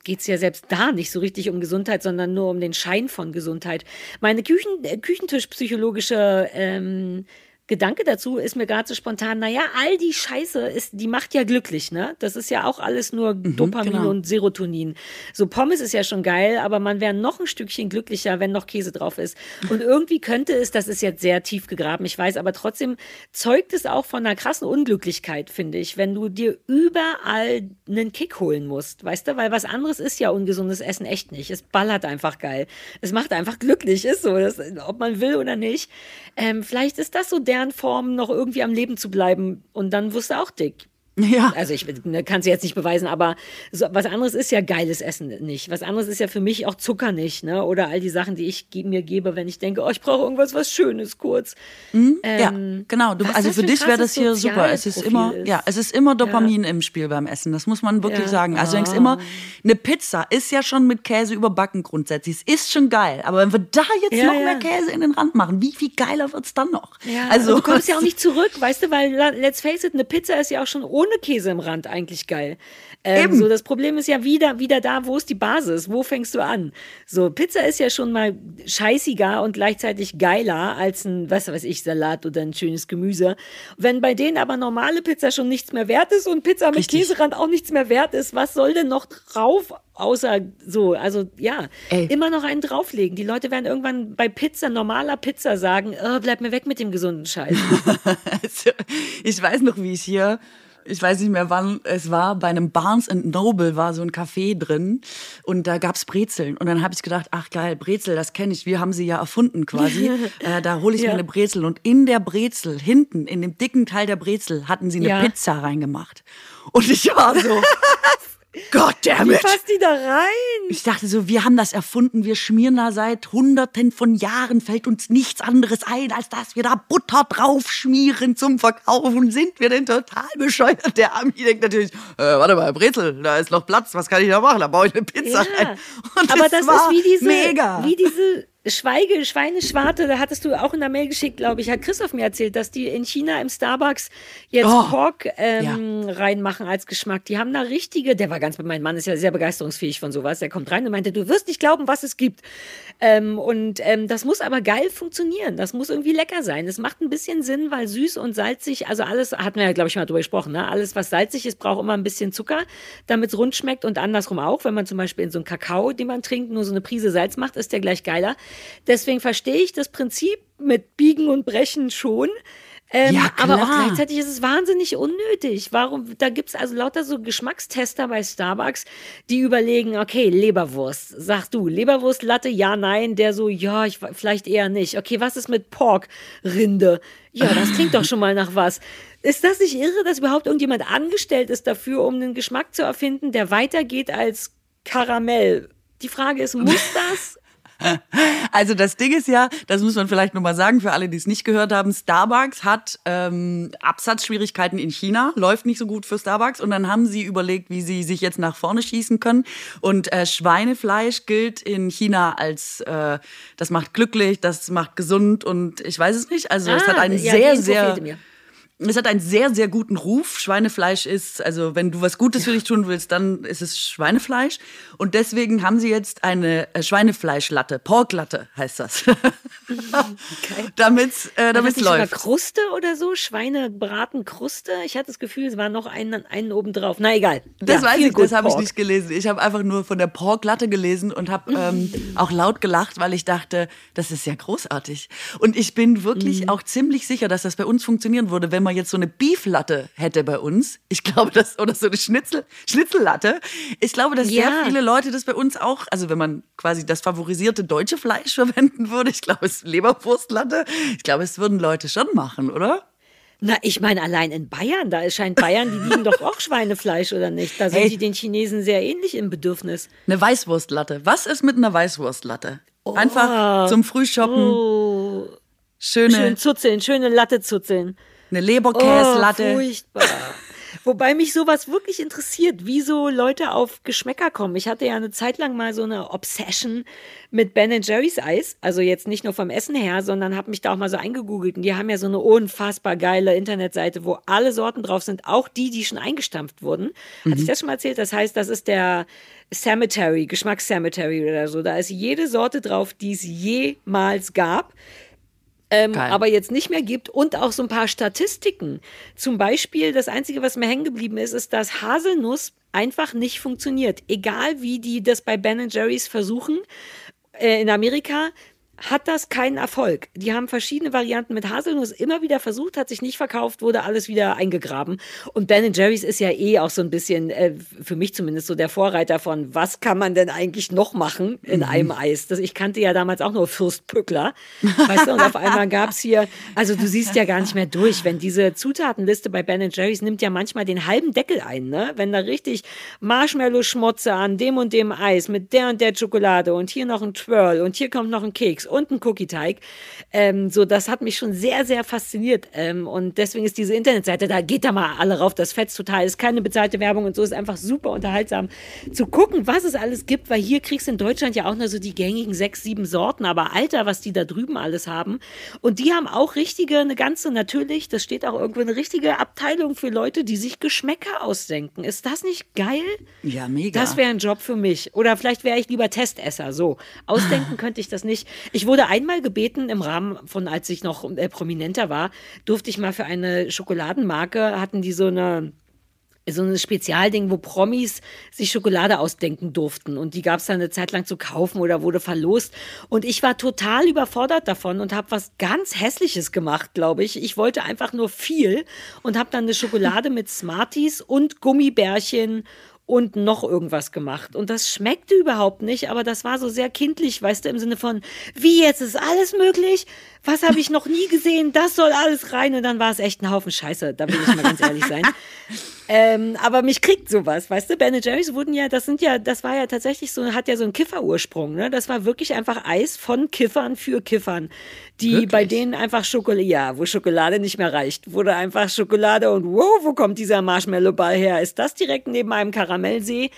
geht es ja selbst da nicht so richtig um Gesundheit, sondern nur um den Schein von Gesundheit. Meine Küchen, äh, Küchentischpsychologische ähm, Gedanke dazu ist mir gerade so spontan, naja, all die Scheiße ist, die macht ja glücklich, ne? Das ist ja auch alles nur mhm, Dopamin genau. und Serotonin. So Pommes ist ja schon geil, aber man wäre noch ein Stückchen glücklicher, wenn noch Käse drauf ist. Und irgendwie könnte es, das ist jetzt sehr tief gegraben, ich weiß, aber trotzdem zeugt es auch von einer krassen Unglücklichkeit, finde ich, wenn du dir überall einen Kick holen musst, weißt du? Weil was anderes ist ja ungesundes Essen echt nicht. Es ballert einfach geil. Es macht einfach glücklich, ist so, das, ob man will oder nicht. Ähm, vielleicht ist das so der Form noch irgendwie am Leben zu bleiben. Und dann du auch dick. Ja. Also ich ne, kann es jetzt nicht beweisen, aber so, was anderes ist ja geiles Essen nicht. Was anderes ist ja für mich auch Zucker nicht, ne? Oder all die Sachen, die ich mir gebe, wenn ich denke, oh, ich brauche irgendwas, was Schönes, kurz. Mhm. Ähm, ja, genau. Du, also für dich wäre das hier super. Es ist immer, ist. ja, es ist immer Dopamin ja. im Spiel beim Essen. Das muss man wirklich ja. sagen. Also denkst immer, ah. eine Pizza ist ja schon mit Käse überbacken grundsätzlich. Es ist schon geil. Aber wenn wir da jetzt ja, noch mehr Käse in den Rand machen, wie viel geiler wird's dann noch? Ja. Also du kommst ja auch nicht zurück, weißt du, weil let's face it, eine Pizza ist ja auch schon ohne Käse im Rand eigentlich geil. Ähm, so, das Problem ist ja wieder, wieder da, wo ist die Basis? Wo fängst du an? So, Pizza ist ja schon mal scheißiger und gleichzeitig geiler als ein, was weiß ich, Salat oder ein schönes Gemüse. Wenn bei denen aber normale Pizza schon nichts mehr wert ist und Pizza mit Richtig. Käserand auch nichts mehr wert ist, was soll denn noch drauf? Außer so, also ja, Ey. immer noch einen drauflegen. Die Leute werden irgendwann bei Pizza, normaler Pizza sagen, oh, bleib mir weg mit dem gesunden Scheiß. also, ich weiß noch, wie ich hier ich weiß nicht mehr wann es war, bei einem Barnes Noble war so ein Café drin und da gab's Brezeln. Und dann habe ich gedacht, ach geil, Brezel, das kenne ich, wir haben sie ja erfunden quasi. äh, da hole ich ja. mir eine Brezel. Und in der Brezel, hinten, in dem dicken Teil der Brezel, hatten sie eine ja. Pizza reingemacht. Und ich war so, Gott Wie passt die da rein? Ich dachte so, wir haben das erfunden, wir schmieren da seit hunderten von Jahren, fällt uns nichts anderes ein, als dass wir da Butter drauf schmieren zum Verkaufen. Sind wir denn total bescheuert? Der Ami denkt natürlich, äh, warte mal, Brezel, da ist noch Platz, was kann ich da machen? Da baue ich eine Pizza Ja. rein. Und Aber das war ist wie diese, mega. wie diese Schweige, Schweineschwarte, da hattest du auch in der Mail geschickt, glaube ich, hat Christoph mir erzählt, dass die in China im Starbucks jetzt Oh, Pork ähm, reinmachen als Geschmack. Die haben da richtige, der war ganz, mein Mann ist ja sehr begeisterungsfähig von sowas, der kommt rein und meinte, du wirst nicht glauben, was es gibt. Ähm, und ähm, das muss aber geil funktionieren, das muss irgendwie lecker sein. Es macht ein bisschen Sinn, weil süß und salzig, also alles, hatten wir ja, glaube ich, mal drüber gesprochen, ne? alles, was salzig ist, braucht immer ein bisschen Zucker, damit es rund schmeckt und andersrum auch, wenn man zum Beispiel in so einen Kakao, den man trinkt, nur so eine Prise Salz macht, ist der gleich geiler. Deswegen verstehe ich das Prinzip mit Biegen und Brechen schon. Ähm, Ja, aber auch gleichzeitig ist es wahnsinnig unnötig. Warum? Da gibt es also lauter so Geschmackstester bei Starbucks, die überlegen, okay, Leberwurst, sagst du, Leberwurstlatte, ja, nein, der so, ja, ich, vielleicht eher nicht. Okay, was ist mit Pork, Rinde? Ja, das klingt doch schon mal nach was. Ist das nicht irre, dass überhaupt irgendjemand angestellt ist dafür, um einen Geschmack zu erfinden, der weitergeht als Karamell? Die Frage ist, muss das? Also das Ding ist ja, das muss man vielleicht nochmal sagen für alle, die es nicht gehört haben, Starbucks hat ähm, Absatzschwierigkeiten in China, läuft nicht so gut für Starbucks. Und dann haben sie überlegt, wie sie sich jetzt nach vorne schießen können. Und äh, Schweinefleisch gilt in China als, äh, das macht glücklich, das macht gesund und ich weiß es nicht, also es hat einen Ah, ja, sehr, sehr... Es hat einen sehr, sehr guten Ruf. Schweinefleisch ist, also wenn du was Gutes für dich tun willst, dann ist es Schweinefleisch. Und deswegen haben sie jetzt eine äh, Schweinefleischlatte, Porklatte heißt das. damit äh, War das damit nicht sogar läuft. Kruste oder so? Schweinebraten Kruste? Ich hatte das Gefühl, es war noch einen, einen oben drauf. Na egal. Das Ja, weiß ich, das habe ich nicht gelesen. Ich habe einfach nur von der Porklatte gelesen und habe ähm, auch laut gelacht, weil ich dachte, das ist ja großartig. Und ich bin wirklich Mhm. auch ziemlich sicher, dass das bei uns funktionieren würde, wenn man jetzt so eine Beeflatte hätte bei uns. Ich glaube, das oder so eine Schnitzel Schnitzellatte. Ich glaube, dass sehr Ja. viele Leute das bei uns auch, also wenn man quasi das favorisierte deutsche Fleisch verwenden würde, ich glaube, es ist Leberwurstlatte. Ich glaube, es würden Leute schon machen, oder? Na, ich meine, allein in Bayern, da scheint Bayern, die lieben doch auch Schweinefleisch, oder nicht? Da sind Hey. die den Chinesen sehr ähnlich im Bedürfnis. Eine Weißwurstlatte. Was ist mit einer Weißwurstlatte? Einfach zum Frühshoppen. Oh, Schöne, schön zuzeln, schöne Latte zuzeln. Eine Oh, Leberkäslatte. furchtbar. Wobei mich sowas wirklich interessiert, wie so Leute auf Geschmäcker kommen. Ich hatte ja eine Zeit lang mal so eine Obsession mit Ben Jerry's Eis. Also jetzt nicht nur vom Essen her, sondern habe mich da auch mal so eingegoogelt. Und die haben ja so eine unfassbar geile Internetseite, wo alle Sorten drauf sind, auch die, die schon eingestampft wurden. Hatte ich das schon mal erzählt? Das heißt, das ist der Cemetery, Geschmacks-Cemetery oder so. Da ist jede Sorte drauf, die es jemals gab ähm, aber jetzt nicht mehr gibt und auch so ein paar Statistiken. Zum Beispiel, das Einzige, was mir hängen geblieben ist, ist, dass Haselnuss einfach nicht funktioniert. Egal wie die das bei Ben Jerry's versuchen, äh, in Amerika hat das keinen Erfolg. Die haben verschiedene Varianten mit Haselnuss immer wieder versucht, hat sich nicht verkauft, wurde alles wieder eingegraben. Und Ben Jerry's ist ja eh auch so ein bisschen, äh, für mich zumindest, so der Vorreiter von, was kann man denn eigentlich noch machen in Mhm. einem Eis? Das, ich kannte ja damals auch nur Fürst Pückler. Weißt du, und auf einmal gab's hier, also du siehst ja gar nicht mehr durch, wenn diese Zutatenliste bei Ben Jerry's nimmt ja manchmal den halben Deckel ein, ne? Wenn da richtig Marshmallow-Schmotze an dem und dem Eis mit der und der Schokolade und hier noch ein Twirl und hier kommt noch ein Keks und ein Cookie-Teig. Ähm, so, das hat mich schon sehr, sehr fasziniert. Ähm, und deswegen ist diese Internetseite, da geht da mal alle rauf, das fetzt total, ist keine bezahlte Werbung und so, ist einfach super unterhaltsam zu gucken, was es alles gibt, weil hier kriegst du in Deutschland ja auch nur so die gängigen sechs, sieben Sorten, aber Alter, was die da drüben alles haben. Und die haben auch richtige, eine ganze, natürlich, das steht auch irgendwo, eine richtige Abteilung für Leute, die sich Geschmäcker ausdenken. Ist das nicht geil? Ja, mega. Das wäre ein Job für mich. Oder vielleicht wäre ich lieber Testesser. So. Ausdenken könnte ich das nicht. Ich wurde einmal gebeten, im Rahmen von, als ich noch äh, prominenter war, durfte ich mal für eine Schokoladenmarke, hatten die so eine so ein Spezialding, wo Promis sich Schokolade ausdenken durften. Und die gab es dann eine Zeit lang zu kaufen oder wurde verlost. Und ich war total überfordert davon und habe was ganz Hässliches gemacht, glaube ich. Ich wollte einfach nur viel und habe dann eine Schokolade mit Smarties und Gummibärchen und noch irgendwas gemacht. Und das schmeckte überhaupt nicht, aber das war so sehr kindlich, weißt du, im Sinne von, wie jetzt ist alles möglich? Was habe ich noch nie gesehen? Das soll alles rein. Und dann war es echt ein Haufen Scheiße, da will ich mal ganz ehrlich sein. Ähm, aber mich kriegt sowas, weißt du? Ben Jerry's wurden ja, das sind ja, das war ja tatsächlich so, hat ja so einen Kifferursprung, ne? Das war wirklich einfach Eis von Kiffern für Kiffern, die wirklich? bei denen einfach Schokolade, ja, wo Schokolade nicht mehr reicht, wurde einfach Schokolade und wow, wo kommt dieser Marshmallow-Ball her? Ist das direkt neben einem Karamellsee?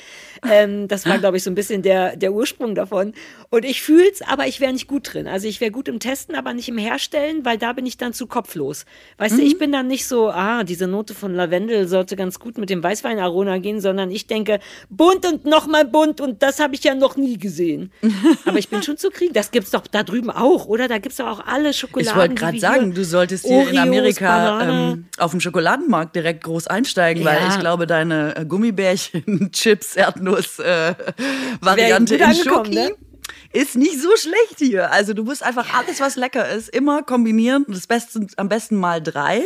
Ähm, das war, glaube ich, so ein bisschen der, der Ursprung davon. Und ich fühl's, aber ich wäre nicht gut drin. Also ich wäre gut im Testen, aber nicht im Herstellen, weil da bin ich dann zu kopflos. Weißt mhm. du, ich bin dann nicht so, ah, diese Note von Lavendel sollte ganz gut mit dem Weißwein-Aroma gehen, sondern ich denke, bunt und nochmal bunt und das habe ich ja noch nie gesehen. aber ich bin schon zu kriegen. Das gibt's doch da drüben auch, oder? Da gibt's doch auch alle Schokoladen. Ich wollte gerade sagen, du solltest hier Oreos, in Amerika ähm, auf dem Schokoladenmarkt direkt groß einsteigen, ja. weil ich glaube, deine äh, Gummibärchen, Chips, Erdnuss äh, Variante in Schoki. Ne? Ist nicht so schlecht hier. Also du musst einfach alles, was lecker ist, immer kombinieren. Das Beste, am besten mal drei.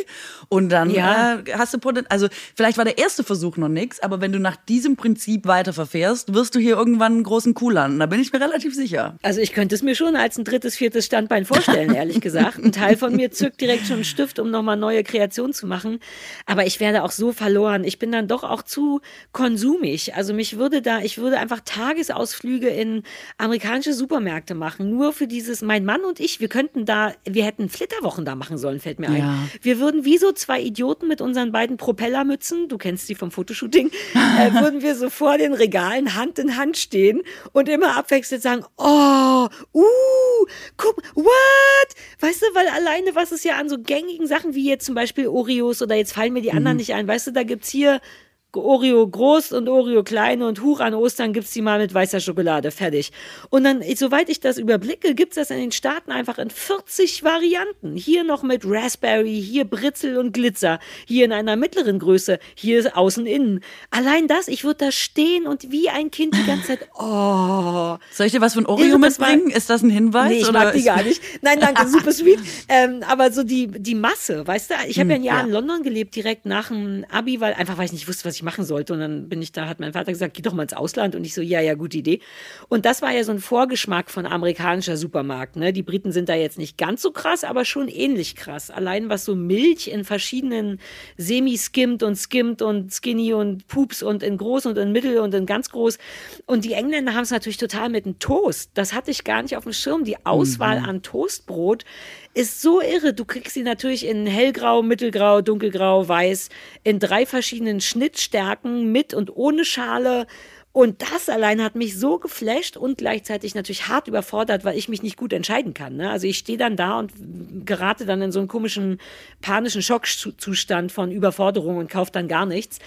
Und dann ja. äh, hast du Potenzial. Also vielleicht war der erste Versuch noch nichts, aber wenn du nach diesem Prinzip weiter verfährst, wirst du hier irgendwann einen großen Kuh landen. Da bin ich mir relativ sicher. Also ich könnte es mir schon als ein drittes, viertes Standbein vorstellen, ehrlich gesagt. Ein Teil von mir zückt direkt schon einen Stift, um nochmal neue Kreationen zu machen. Aber ich werde auch so verloren. Ich bin dann doch auch zu konsumig. Also mich würde da, ich würde einfach Tagesausflüge in amerikanische Supermärkte machen, nur für dieses, mein Mann und ich, wir könnten da, wir hätten Flitterwochen da machen sollen, fällt mir ein. Ja. Wir würden wie so zwei Idioten mit unseren beiden Propellermützen, du kennst die vom Fotoshooting, äh, würden wir so vor den Regalen Hand in Hand stehen und immer abwechselnd sagen, oh, uh, guck, what? Weißt du, weil alleine, was es ja an so gängigen Sachen wie jetzt zum Beispiel Oreos oder jetzt fallen mir die anderen mhm. nicht ein, weißt du, da gibt es hier Oreo groß und Oreo klein und Huch an Ostern gibt's die mal mit weißer Schokolade. Fertig. Und dann, soweit ich das überblicke, gibt's das in den Staaten einfach in 40 Varianten. Hier noch mit Raspberry, hier Britzel und Glitzer, hier in einer mittleren Größe, hier außen innen. Allein das, ich würde da stehen und wie ein Kind die ganze Zeit, oh. Soll ich dir was von Oreo mitbringen? Ist das ein Hinweis? Nee, ich oder? mag die gar nicht. Nein, danke, super sweet. Ähm, aber so die, die Masse, weißt du, ich habe ja ein Jahr hm, ja. in London gelebt, direkt nach dem Abi, weil einfach, weil ich nicht wusste, was ich ich machen sollte. Und dann bin ich da, hat mein Vater gesagt, geh doch mal ins Ausland. Und ich so, ja, ja, gute Idee. Und das war ja so ein Vorgeschmack von amerikanischer Supermarkt. Ne? Die Briten sind da jetzt nicht ganz so krass, aber schon ähnlich krass. Allein was so Milch in verschiedenen Semi-Skimmed und Skimmed und Skinny und Pups und in groß und in mittel und in ganz groß. Und die Engländer haben es natürlich total mit dem Toast. Das hatte ich gar nicht auf dem Schirm. Die Auswahl mhm. an Toastbrot ist so irre. Du kriegst sie natürlich in hellgrau, mittelgrau, dunkelgrau, weiß, in drei verschiedenen Schnittstärken mit und ohne Schale. Und das allein hat mich so geflasht und gleichzeitig natürlich hart überfordert, weil ich mich nicht gut entscheiden kann. Ne? Also ich stehe dann da und gerate dann in so einen komischen panischen Schockzustand von Überforderung und kaufe dann gar nichts.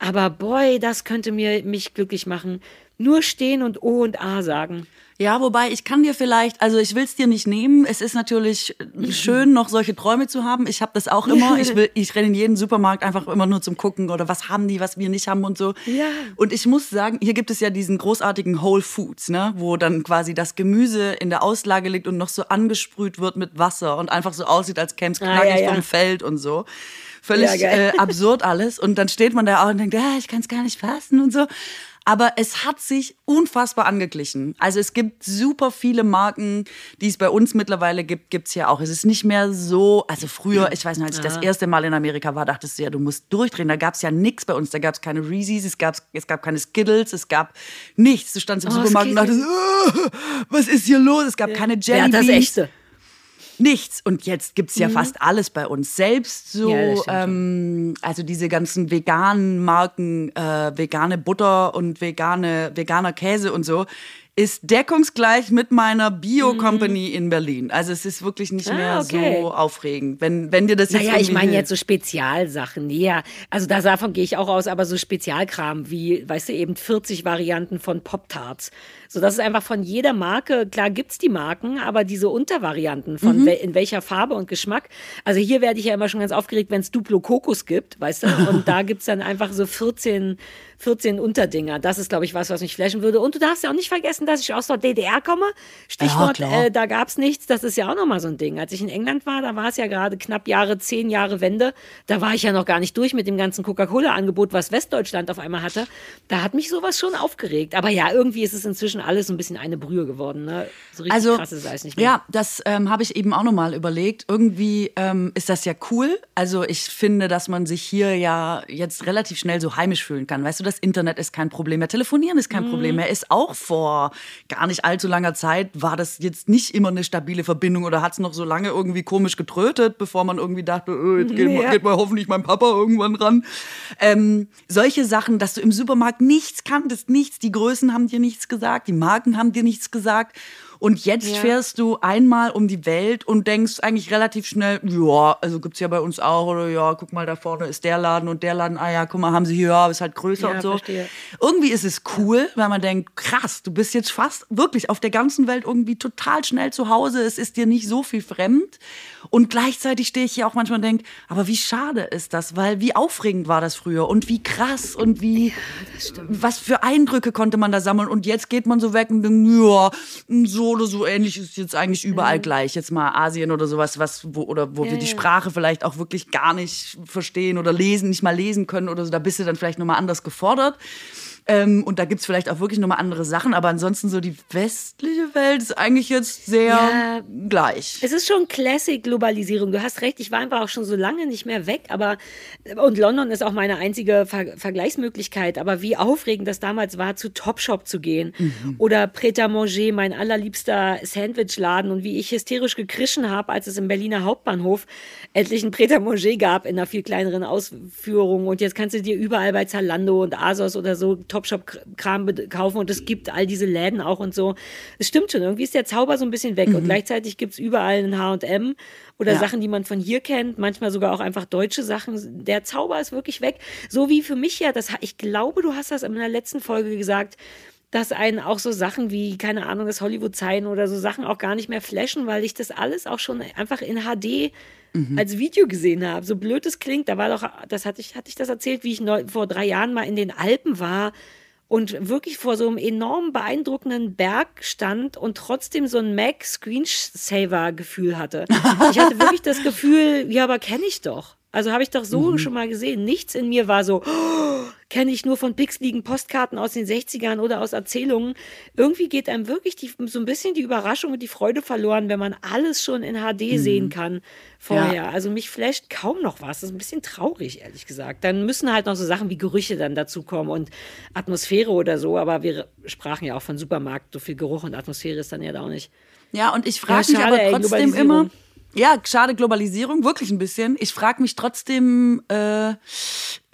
Aber boy, das könnte mir mich glücklich machen. Nur stehen und O und A sagen. Ja, wobei ich kann dir vielleicht, also ich will es dir nicht nehmen. Es ist natürlich schön, noch solche Träume zu haben. Ich habe das auch immer. Ich will, ich renne in jeden Supermarkt einfach immer nur zum Gucken oder was haben die, was wir nicht haben und so. Ja. Und ich muss sagen, hier gibt es ja diesen großartigen Whole Foods, ne, wo dann quasi das Gemüse in der Auslage liegt und noch so angesprüht wird mit Wasser und einfach so aussieht, als käme es knackig ah, ja, ja. vom Feld und so völlig ja, äh, absurd alles. Und dann steht man da auch und denkt, ja, ich kann es gar nicht fassen und so. Aber es hat sich unfassbar angeglichen. Also es gibt super viele Marken, die es bei uns mittlerweile gibt, gibt's ja auch. Es ist nicht mehr so, also früher, ich weiß nicht, als ich das erste Mal in Amerika war, dachtest du ja, du musst durchdrehen. Da gab's ja nichts bei uns. Da gab's keine Reese's, es gab, es gab keine Skittles, es gab nichts. Du standst im oh, Supermarkt und dachtest, oh, was ist hier los? Es gab ja. keine Jelly Wer das echte? Nichts. Und jetzt gibt's ja mhm. fast alles bei uns. Selbst so, ja, ähm, also diese ganzen veganen Marken, äh, vegane Butter und vegane, veganer Käse und so, ist deckungsgleich mit meiner Bio-Company mhm. in Berlin. Also es ist wirklich nicht ah, mehr okay. so aufregend. Wenn, wenn dir das jetzt Naja, ich meine jetzt so Spezialsachen. Ja, also davon gehe ich auch aus, aber so Spezialkram wie, weißt du, eben 40 Varianten von Pop-Tarts. So, das ist einfach von jeder Marke, klar gibt's die Marken, aber diese Untervarianten von mhm. wel, in welcher Farbe und Geschmack. Also hier werde ich ja immer schon ganz aufgeregt, wenn es Duplo Kokos gibt, weißt du? Und da gibt's dann einfach so 14 14 Unterdinger. Das ist, glaube ich, was, was mich flashen würde. Und du darfst ja auch nicht vergessen, dass ich aus der DDR komme. Stichwort, Ja, äh, da gab es nichts. Das ist ja auch nochmal so ein Ding. Als ich in England war, da war es ja gerade knapp Jahre, zehn Jahre Wende. Da war ich ja noch gar nicht durch mit dem ganzen Coca-Cola-Angebot, was Westdeutschland auf einmal hatte. Da hat mich sowas schon aufgeregt. Aber ja, irgendwie ist es inzwischen alles so ein bisschen eine Brühe geworden. Ne? So richtig Also, krass ist es nicht mehr. ja, das ähm, habe ich eben auch nochmal überlegt. Irgendwie ähm, ist das ja cool. Also ich finde, dass man sich hier ja jetzt relativ schnell so heimisch fühlen kann. Weißt du, das Internet ist kein Problem mehr, Telefonieren ist kein Mhm. Problem mehr. Ist auch vor gar nicht allzu langer Zeit war das jetzt nicht immer eine stabile Verbindung oder hat es noch so lange irgendwie komisch getrötet, bevor man irgendwie dachte, äh, jetzt geht, Ja. mal, geht mal hoffentlich mein Papa irgendwann ran. Ähm, solche Sachen, dass du im Supermarkt nichts kanntest, nichts, die Größen haben dir nichts gesagt, die Marken haben dir nichts gesagt. Und jetzt Ja. fährst du einmal um die Welt und denkst eigentlich relativ schnell, ja, also gibt's ja bei uns auch, oder ja, guck mal, da vorne ist der Laden und der Laden, ah ja, guck mal, haben sie hier, ja, ist halt größer Ja, und so. verstehe. Irgendwie ist es cool, weil man denkt, krass, du bist jetzt fast wirklich auf der ganzen Welt irgendwie total schnell zu Hause, es ist dir nicht so viel fremd. Und gleichzeitig stehe ich hier auch manchmal und denke, aber wie schade ist das, weil wie aufregend war das früher und wie krass und wie, was für Eindrücke konnte man da sammeln und jetzt geht man so weg und denkt, ja, so oder so ähnlich ist jetzt eigentlich überall gleich. Jetzt mal Asien oder sowas, was, wo, oder wo Ja, wir die ja. Sprache vielleicht auch wirklich gar nicht verstehen oder lesen, nicht mal lesen können oder so, da bist du dann vielleicht nochmal anders gefordert. Ähm, und da gibt's vielleicht auch wirklich nochmal andere Sachen, aber ansonsten so die westliche Welt ist eigentlich jetzt sehr Ja. gleich. Es ist schon Classic-Globalisierung. Du hast recht, ich war einfach auch schon so lange nicht mehr weg, aber und London ist auch meine einzige Ver Vergleichsmöglichkeit. Aber wie aufregend das damals war, zu Topshop zu gehen oder Pret à Manger, mein allerliebster Sandwichladen und wie ich hysterisch gekrischen habe, als es im Berliner Hauptbahnhof endlich ein Pret à Manger gab in einer viel kleineren Ausführung. Und jetzt kannst du dir überall bei Zalando und Asos oder so Topshop-Kram kaufen und es gibt all diese Läden auch und so. Es stimmt schon, irgendwie ist der Zauber so ein bisschen weg und gleichzeitig gibt es überall ein H&M oder Ja. Sachen, die man von hier kennt, manchmal sogar auch einfach deutsche Sachen. Der Zauber ist wirklich weg. So wie für mich ja, das, ich glaube, du hast das in der letzten Folge gesagt, dass einen auch so Sachen wie, keine Ahnung, das Hollywood-Zeichen oder so Sachen auch gar nicht mehr flashen, weil ich das alles auch schon einfach in HD als Video gesehen habe. So blöd es klingt, da war doch, das hatte ich, hatte ich das erzählt, wie ich neu, vor drei Jahren mal in den Alpen war und wirklich vor so einem enorm beeindruckenden Berg stand und trotzdem so ein Mac Screensaver-Gefühl hatte. Ich hatte wirklich das Gefühl, ja, aber kenne ich doch. Also habe ich doch so schon mal gesehen. Nichts in mir war so, oh, kenne ich nur von pixeligen Postkarten aus den 60ern oder aus Erzählungen. Irgendwie geht einem wirklich die, so ein bisschen die Überraschung und die Freude verloren, wenn man alles schon in HD sehen kann vorher. Also mich flasht kaum noch was. Das ist ein bisschen traurig, ehrlich gesagt. Dann müssen halt noch so Sachen wie Gerüche dann dazukommen und Atmosphäre oder so. Aber wir sprachen ja auch von Supermarkt. So viel Geruch und Atmosphäre ist dann ja da auch nicht. Ja, und ich frage Ja, mich aber trotzdem immer. Ja, schade Globalisierung, wirklich ein bisschen. Ich frage mich trotzdem äh,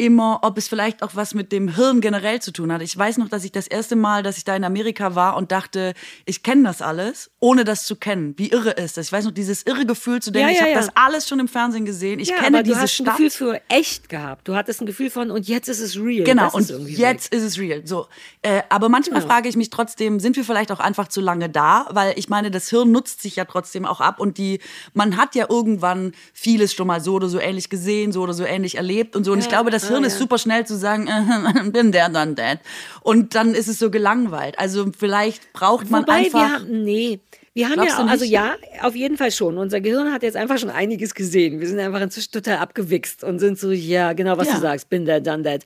immer, ob es vielleicht auch was mit dem Hirn generell zu tun hat. Ich weiß noch, dass ich das erste Mal, dass ich da in Amerika war und dachte, ich kenne das alles, ohne das zu kennen. Wie irre ist das? Ich weiß noch, dieses irre Gefühl zu denken, Ja, ich ja, habe ja. das alles schon im Fernsehen gesehen. Ich kenne aber du diese hast ein Stadt. Gefühl für echt gehabt. Du hattest ein Gefühl von, und jetzt ist es real. Genau, das und ist jetzt weg. ist es real. So, äh, aber manchmal frage ich mich trotzdem, sind wir vielleicht auch einfach zu lange da? Weil ich meine, das Hirn nutzt sich ja trotzdem auch ab und die, man hat ja irgendwann vieles schon mal so oder so ähnlich gesehen, so oder so ähnlich erlebt und so. Und ich glaube, das Hirn ja. ist super schnell zu sagen, äh, bin der dann that. Und dann ist es so gelangweilt. Also vielleicht braucht man Wobei einfach. wir haben, nee. Wir haben Glaubst ja, auch, also ja, auf jeden Fall schon. Unser Gehirn hat jetzt einfach schon einiges gesehen. Wir sind einfach inzwischen total abgewichst und sind so, ja, genau, was Ja. du sagst, bin der, done that.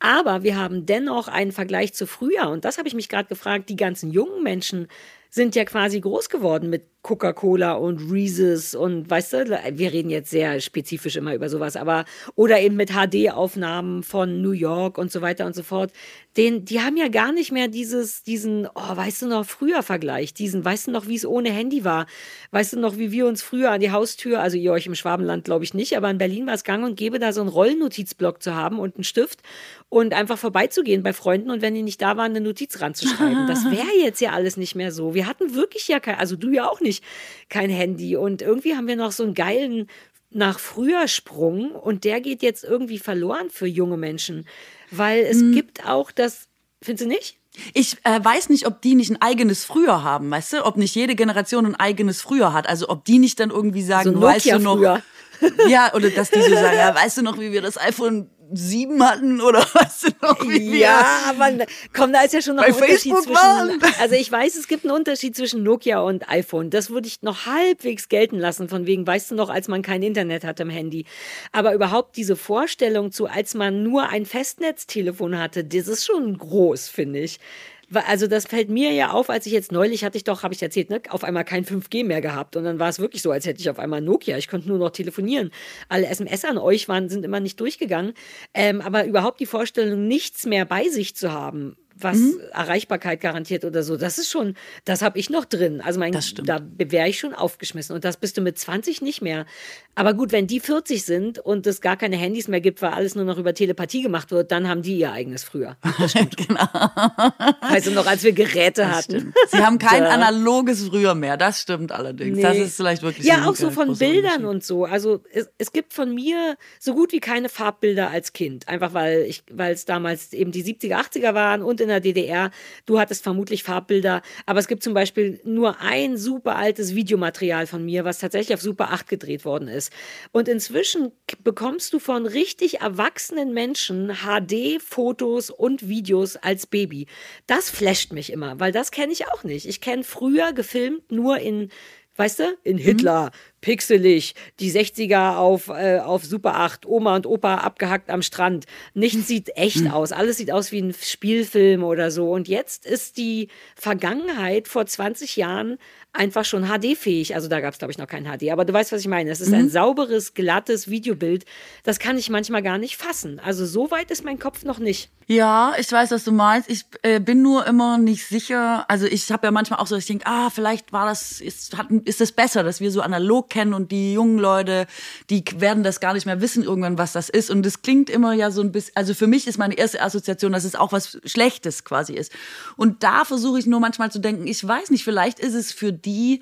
Aber wir haben dennoch einen Vergleich zu früher. Und das habe ich mich gerade gefragt, die ganzen jungen Menschen sind ja quasi groß geworden mit Coca-Cola und Reese's und weißt du, wir reden jetzt sehr spezifisch immer über sowas, aber oder eben mit HD-Aufnahmen von New York und so weiter und so fort. Den, die haben ja gar nicht mehr dieses, diesen, oh, weißt du noch, früher Vergleich, diesen, weißt du noch, wie es ohne Handy war? Weißt du noch, wie wir uns früher an die Haustür, also ihr euch im Schwabenland glaube ich nicht, aber in Berlin war es gang und gäbe, da so einen Rollennotizblock zu haben und einen Stift und einfach vorbeizugehen bei Freunden und wenn die nicht da waren, eine Notiz ranzuschreiben. Das wäre jetzt ja alles nicht mehr so. Wir hatten wirklich ja kein, also du ja auch nicht, kein Handy und irgendwie haben wir noch so einen geilen nach früher Sprung und der geht jetzt irgendwie verloren für junge Menschen, weil es Hm. gibt auch das, findest du nicht? Ich äh, weiß nicht, ob die nicht ein eigenes Früher haben, weißt du? Ob nicht jede Generation ein eigenes Früher hat. Also ob die nicht dann irgendwie sagen, So weißt du noch, früher. ja, oder dass die so sagen, ja, weißt du noch, wie wir das iPhone sieben hatten oder weißt du noch, wie Ja, aber komm, da ist ja schon noch ein Unterschied Facebook zwischen. waren. Also ich weiß, es gibt einen Unterschied zwischen Nokia und iPhone. Das würde ich noch halbwegs gelten lassen, von wegen, weißt du noch, als man kein Internet hatte im Handy. Aber überhaupt diese Vorstellung zu, als man nur ein Festnetztelefon hatte, das ist schon groß, finde ich. Also das fällt mir ja auf, als ich jetzt neulich hatte ich doch, habe ich erzählt, ne, auf einmal kein 5G mehr gehabt und dann war es wirklich so, als hätte ich auf einmal Nokia. Ich konnte nur noch telefonieren. Alle SMS an euch waren sind immer nicht durchgegangen, ähm, aber überhaupt die Vorstellung, nichts mehr bei sich zu haben, was Mhm. Erreichbarkeit garantiert oder so, das ist schon, das habe ich noch drin. Also mein, Das stimmt. da wäre ich schon aufgeschmissen und das bist du mit 20 nicht mehr. Aber gut, wenn die 40 sind und es gar keine Handys mehr gibt, weil alles nur noch über Telepathie gemacht wird, dann haben die ihr eigenes früher. genau. Weißt du noch, als wir Geräte hatten. Stimmt. Sie haben kein Da. analoges früher mehr. Das stimmt allerdings. Das Nee. ist vielleicht wirklich Ja, auch so von Bildern und so. Also es, es gibt von mir so gut wie keine Farbbilder als Kind. Einfach weil ich, weil es damals eben die 70er, 80er waren und in der DDR. Du hattest vermutlich Farbbilder. Aber es gibt zum Beispiel nur ein super altes Videomaterial von mir, was tatsächlich auf Super 8 gedreht worden ist. Und inzwischen bekommst du von richtig erwachsenen Menschen HD-Fotos und Videos als Baby. Das flasht mich immer, weil das kenne ich auch nicht. Ich kenne früher gefilmt nur in Weißt du, in Hitler, pixelig, die 60er auf, äh, auf Super 8, Oma und Opa abgehackt am Strand. Nichts sieht echt aus. Alles sieht aus wie ein Spielfilm oder so. Und jetzt ist die Vergangenheit vor 20 Jahren einfach schon HD-fähig. Also da gab es, glaube ich, noch kein HD. Aber du weißt, was ich meine. Es ist ein sauberes, glattes Videobild. Das kann ich manchmal gar nicht fassen. Also so weit ist mein Kopf noch nicht. Ja, ich weiß, was du meinst. Ich äh, bin nur immer nicht sicher. Also ich habe ja manchmal auch so, ich denke, ah, vielleicht war das, ist, hat, ist es besser, dass wir so analog kennen und die jungen Leute, die werden das gar nicht mehr wissen irgendwann, was das ist. Und es klingt immer ja so ein bisschen, also für mich ist meine erste Assoziation, dass es auch was Schlechtes quasi ist. Und da versuche ich nur manchmal zu denken, ich weiß nicht, vielleicht ist es für die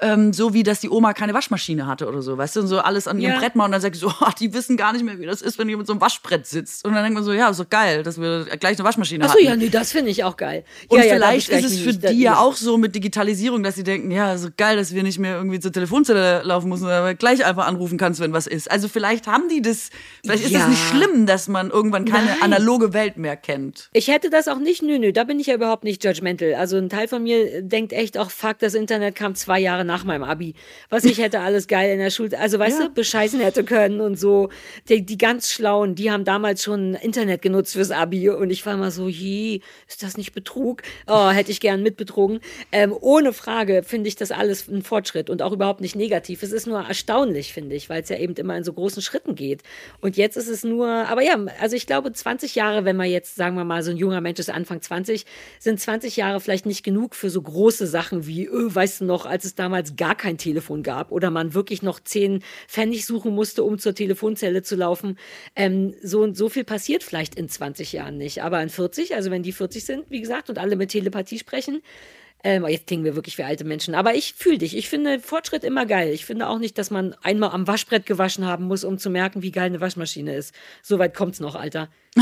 ähm, so wie, dass die Oma keine Waschmaschine hatte oder so, weißt du, und so alles an ihrem Ja. Brett machen und dann sagt sie so, ach, die wissen gar nicht mehr, wie das ist, wenn ihr mit so einem Waschbrett sitzt. Und dann denkt man so, ja, ist doch geil, dass wir gleich eine Waschmaschine Achso, hatten. ja, nee, das finde ich auch geil. Und ja, ja, vielleicht bestelle ist es für nicht. die ja auch so mit Digitalisierung, dass sie denken, ja, so geil, dass wir nicht mehr irgendwie zur Telefonzelle laufen müssen, aber gleich einfach anrufen kannst, wenn was ist. Also vielleicht haben die das, vielleicht ist Ja. es nicht schlimm, dass man irgendwann keine Nein. analoge Welt mehr kennt. Ich hätte das auch nicht, nö, nö, da bin ich ja überhaupt nicht judgmental. Also ein Teil von mir denkt echt auch, fuck, das Internet kam zwei Jahre nach meinem Abi. Was ich hätte alles geil in der Schule, also weißt Ja. du, bescheißen hätte können und so. Die, die ganz Schlauen, die haben damals schon Internet genutzt fürs Abi und ich war immer so, je, ist das nicht Betrug? Oh, hätte ich gern mitbetrogen. Ähm, ohne Frage finde ich das alles ein Fortschritt und auch überhaupt nicht negativ. Es ist nur erstaunlich, finde ich, weil es ja eben immer in so großen Schritten geht. Und jetzt ist es nur, aber ja, also ich glaube, 20 Jahre, wenn man jetzt, sagen wir mal, so ein junger Mensch ist Anfang 20, sind 20 Jahre vielleicht nicht genug für so große Sachen wie, öh, weißt du noch, als es damals gar kein Telefon gab oder man wirklich noch 10 Pfennig suchen musste, um zur Telefonzelle zu laufen. Ähm, so, so viel passiert vielleicht in 20 Jahren nicht. Aber in 40, also wenn die 40 sind, wie gesagt, und alle mit Telepathie sprechen, ähm, jetzt klingen wir wirklich wie alte Menschen. Aber ich fühle dich. Ich finde Fortschritt immer geil. Ich finde auch nicht, dass man einmal am Waschbrett gewaschen haben muss, um zu merken, wie geil eine Waschmaschine ist. Soweit kommt's noch, Alter.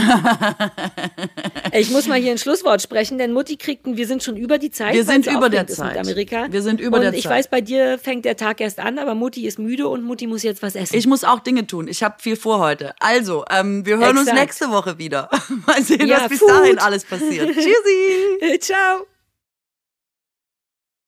ich muss mal hier ein Schlusswort sprechen, denn Mutti kriegt, ein- wir sind schon über die Zeit. Wir sind über der Zeit. Amerika. Wir sind über und der ich Zeit. weiß, bei dir fängt der Tag erst an, aber Mutti ist müde und Mutti muss jetzt was essen. Ich muss auch Dinge tun. Ich habe viel vor heute. Also, ähm, wir hören uns Exakt. nächste Woche wieder. Mal sehen, Ja, was bis Food. dahin alles passiert. Tschüssi! Ciao.